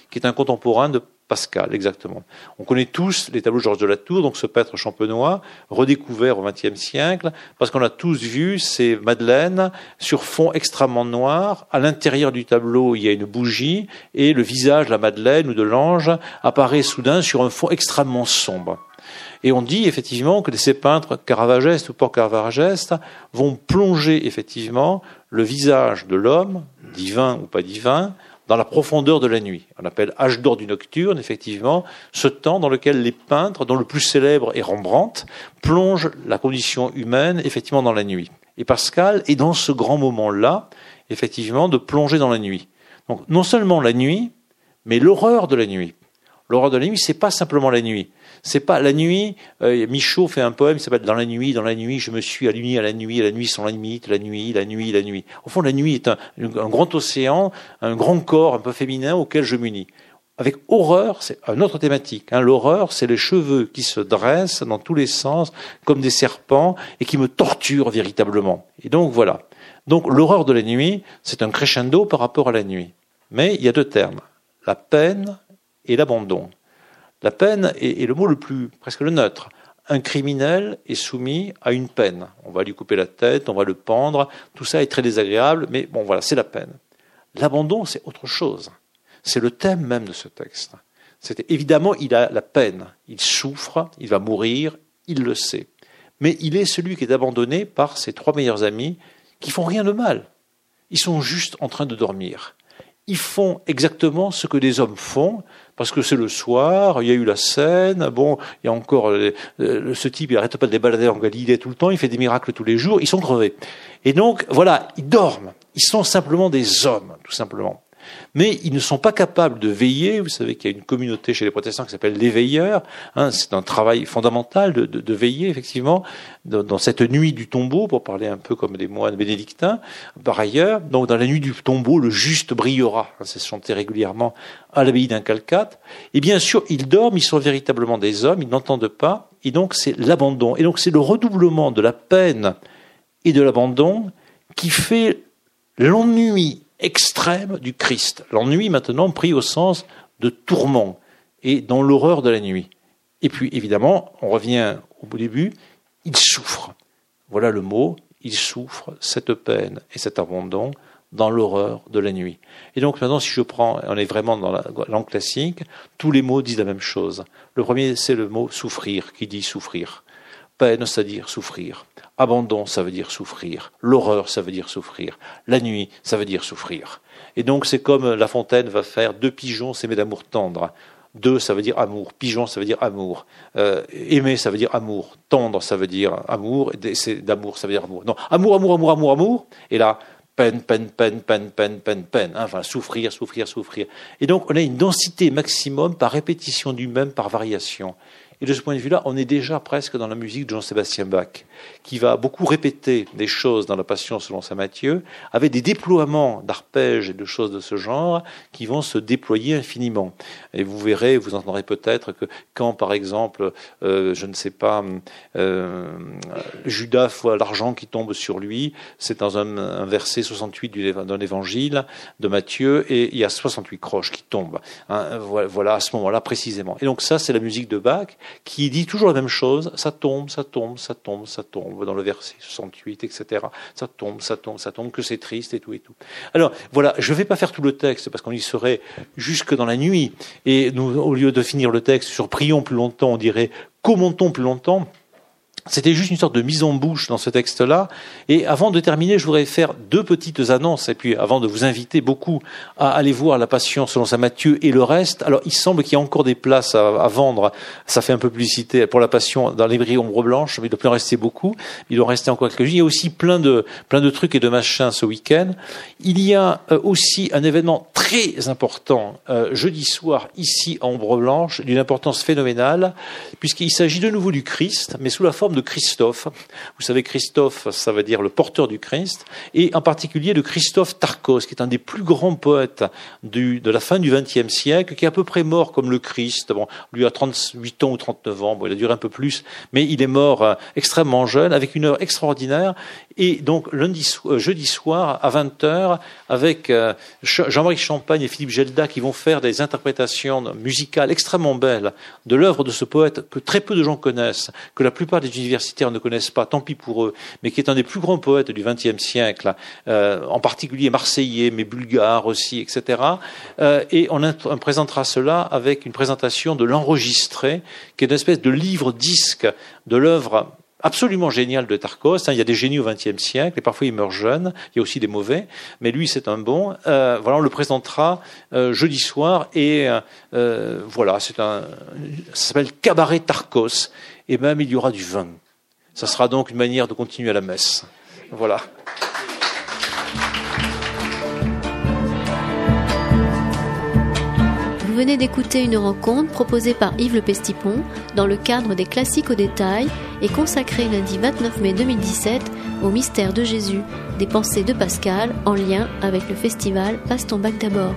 qui est un contemporain de Pascal, exactement. On connaît tous les tableaux de Georges de la Tour, donc ce peintre champenois, redécouvert au XXe siècle, parce qu'on a tous vu ces madeleines sur fond extrêmement noir. À l'intérieur du tableau, il y a une bougie, et le visage de la madeleine ou de l'ange apparaît soudain sur un fond extrêmement sombre. Et on dit effectivement que ces peintres caravagestes ou pas caravagestes vont plonger effectivement le visage de l'homme, divin ou pas divin, dans la profondeur de la nuit. On appelle âge d'or du nocturne, effectivement, ce temps dans lequel les peintres, dont le plus célèbre est Rembrandt, plongent la condition humaine, effectivement, dans la nuit. Et Pascal est dans ce grand moment-là, effectivement, de plonger dans la nuit. Donc, non seulement la nuit, mais l'horreur de la nuit. L'horreur de la nuit, c'est pas simplement la nuit. C'est pas la nuit. Euh, Michaud fait un poème qui s'appelle Dans la nuit, dans la nuit, je me suis allumé à la nuit, à la nuit sans la limite, la nuit, la nuit, la nuit. Au fond, la nuit est un, grand océan, un grand corps un peu féminin auquel je m'unis. Avec horreur, c'est une autre thématique. Hein. L'horreur, c'est les cheveux qui se dressent dans tous les sens, comme des serpents, et qui me torturent véritablement. Et donc voilà. Donc l'horreur de la nuit, c'est un crescendo par rapport à la nuit. Mais il y a deux termes la peine et l'abandon. La peine est, le mot le plus, presque le neutre. Un criminel est soumis à une peine. On va lui couper la tête, on va le pendre. Tout ça est très désagréable, mais bon, voilà, c'est la peine. L'abandon, c'est autre chose. C'est le thème même de ce texte. Évidemment, il a la peine. Il souffre, il va mourir, il le sait. mais il est celui qui est abandonné par ses trois meilleurs amis qui font rien de mal. Ils sont juste en train de dormir. Ils font exactement ce que des hommes font, parce que c'est le soir, il y a eu la scène, bon, il y a encore euh, ce type, il arrête pas de les en Galilée tout le temps, il fait des miracles tous les jours, ils sont crevés. Et donc, voilà, ils dorment. Ils sont simplement des hommes, tout simplement mais ils ne sont pas capables de veiller. Vous savez qu'il y a une communauté chez les protestants qui s'appelle les veilleurs. Hein, c'est un travail fondamental de, veiller, effectivement, dans, cette nuit du tombeau, pour parler un peu comme des moines bénédictins. Par ailleurs, donc dans la nuit du tombeau, le juste brillera. Hein, c'est chanté régulièrement à l'abbaye d'un Calcate. Et bien sûr, ils dorment, ils sont véritablement des hommes, ils n'entendent pas. Et donc, c'est l'abandon. Et donc, c'est le redoublement de la peine et de l'abandon qui fait l'ennui extrême du Christ. L'ennui maintenant pris au sens de tourment et dans l'horreur de la nuit. Et puis évidemment, on revient au début, il souffre. Voilà le mot, il souffre cette peine et cet abandon dans l'horreur de la nuit. Et donc maintenant, si je prends, on est vraiment dans la langue classique, tous les mots disent la même chose. Le premier, c'est le mot souffrir, qui dit souffrir. Peine, c'est-à-dire souffrir. Abandon, ça veut dire souffrir. L'horreur, ça veut dire souffrir. La nuit, ça veut dire souffrir. Et donc c'est comme La Fontaine va faire deux pigeons s'aimer d'amour tendre. Deux, ça veut dire amour. Pigeon, ça veut dire amour. Euh, aimer, ça veut dire amour. Tendre, ça veut dire amour. D'amour, ça veut dire amour. Non, amour, amour, amour, amour, amour. Et là, peine, peine, peine, peine, peine, peine, peine. Enfin, souffrir, souffrir, souffrir. Et donc, on a une densité maximum par répétition du même, par variation. Et de ce point de vue-là, on est déjà presque dans la musique de Jean-Sébastien Bach, qui va beaucoup répéter des choses dans la Passion selon saint Matthieu, avec des déploiements d'arpèges et de choses de ce genre qui vont se déployer infiniment. Et vous verrez, vous entendrez peut-être que quand, par exemple, euh, je ne sais pas, euh, Judas voit l'argent qui tombe sur lui, c'est dans un, verset 68 d'un évangile de Matthieu, et il y a 68 croches qui tombent. Hein, voilà, à ce moment-là précisément. Et donc ça, c'est la musique de Bach qui dit toujours la même chose, ça tombe, ça tombe, ça tombe, ça tombe, dans le verset 68, etc. Ça tombe, ça tombe, ça tombe, que c'est triste et tout et tout. Alors, voilà, je ne vais pas faire tout le texte parce qu'on y serait jusque dans la nuit. Et nous, au lieu de finir le texte sur prions plus longtemps, on dirait commentons plus longtemps. C'était juste une sorte de mise en bouche dans ce texte-là. Et avant de terminer, je voudrais faire deux petites annonces. Et puis, avant de vous inviter beaucoup à aller voir La Passion selon saint Matthieu et le reste. Alors, il semble qu'il y a encore des places à, vendre. Ça fait un peu publicité pour La Passion dans les librairie Ombre Blanche. Mais il doit plus en rester beaucoup. Il doit en rester encore quelques-unes. Il y a aussi plein de, plein de trucs et de machins ce week-end. Il y a euh, aussi un événement très important euh, jeudi soir ici à Ombre Blanche, d'une importance phénoménale, puisqu'il s'agit de nouveau du Christ, mais sous la forme de Christophe. Vous savez, Christophe, ça veut dire le porteur du Christ, et en particulier de Christophe Tarkos, qui est un des plus grands poètes de la fin du XXe siècle, qui est à peu près mort comme le Christ. Lui a 38 ans ou 39 ans, il a duré un peu plus, mais il est mort euh, extrêmement jeune, avec une heure extraordinaire. Et donc, lundi, euh, jeudi soir, à 20h, avec euh, Jean-Marie Champagne et Philippe Gelda, qui vont faire des interprétations musicales extrêmement belles de l'œuvre de ce poète que très peu de gens connaissent, que la plupart des universitaires ne connaissent pas, tant pis pour eux, mais qui est un des plus grands poètes du XXe siècle, euh, en particulier marseillais, mais bulgare aussi, etc. Euh, et on, on, présentera cela avec une présentation de l'enregistré, qui est une espèce de livre-disque de l'œuvre absolument géniale de Tarkos. Il y a des génies au XXe siècle, et parfois ils meurent jeunes. Il y a aussi des mauvais, mais lui c'est un bon. Euh, voilà, on le présentera euh, jeudi soir, et euh, voilà, c'est un, ça s'appelle Cabaret Tarkos, et même il y aura du vin. Ça sera donc une manière de continuer à la messe. Voilà. Vous venez d'écouter une rencontre proposée par Yves Le Pestipon dans le cadre des Classiques au détail et consacrée lundi 29 mai 2017 au mystère de Jésus, des pensées de Pascal en lien avec le festival Passe ton bac d'abord.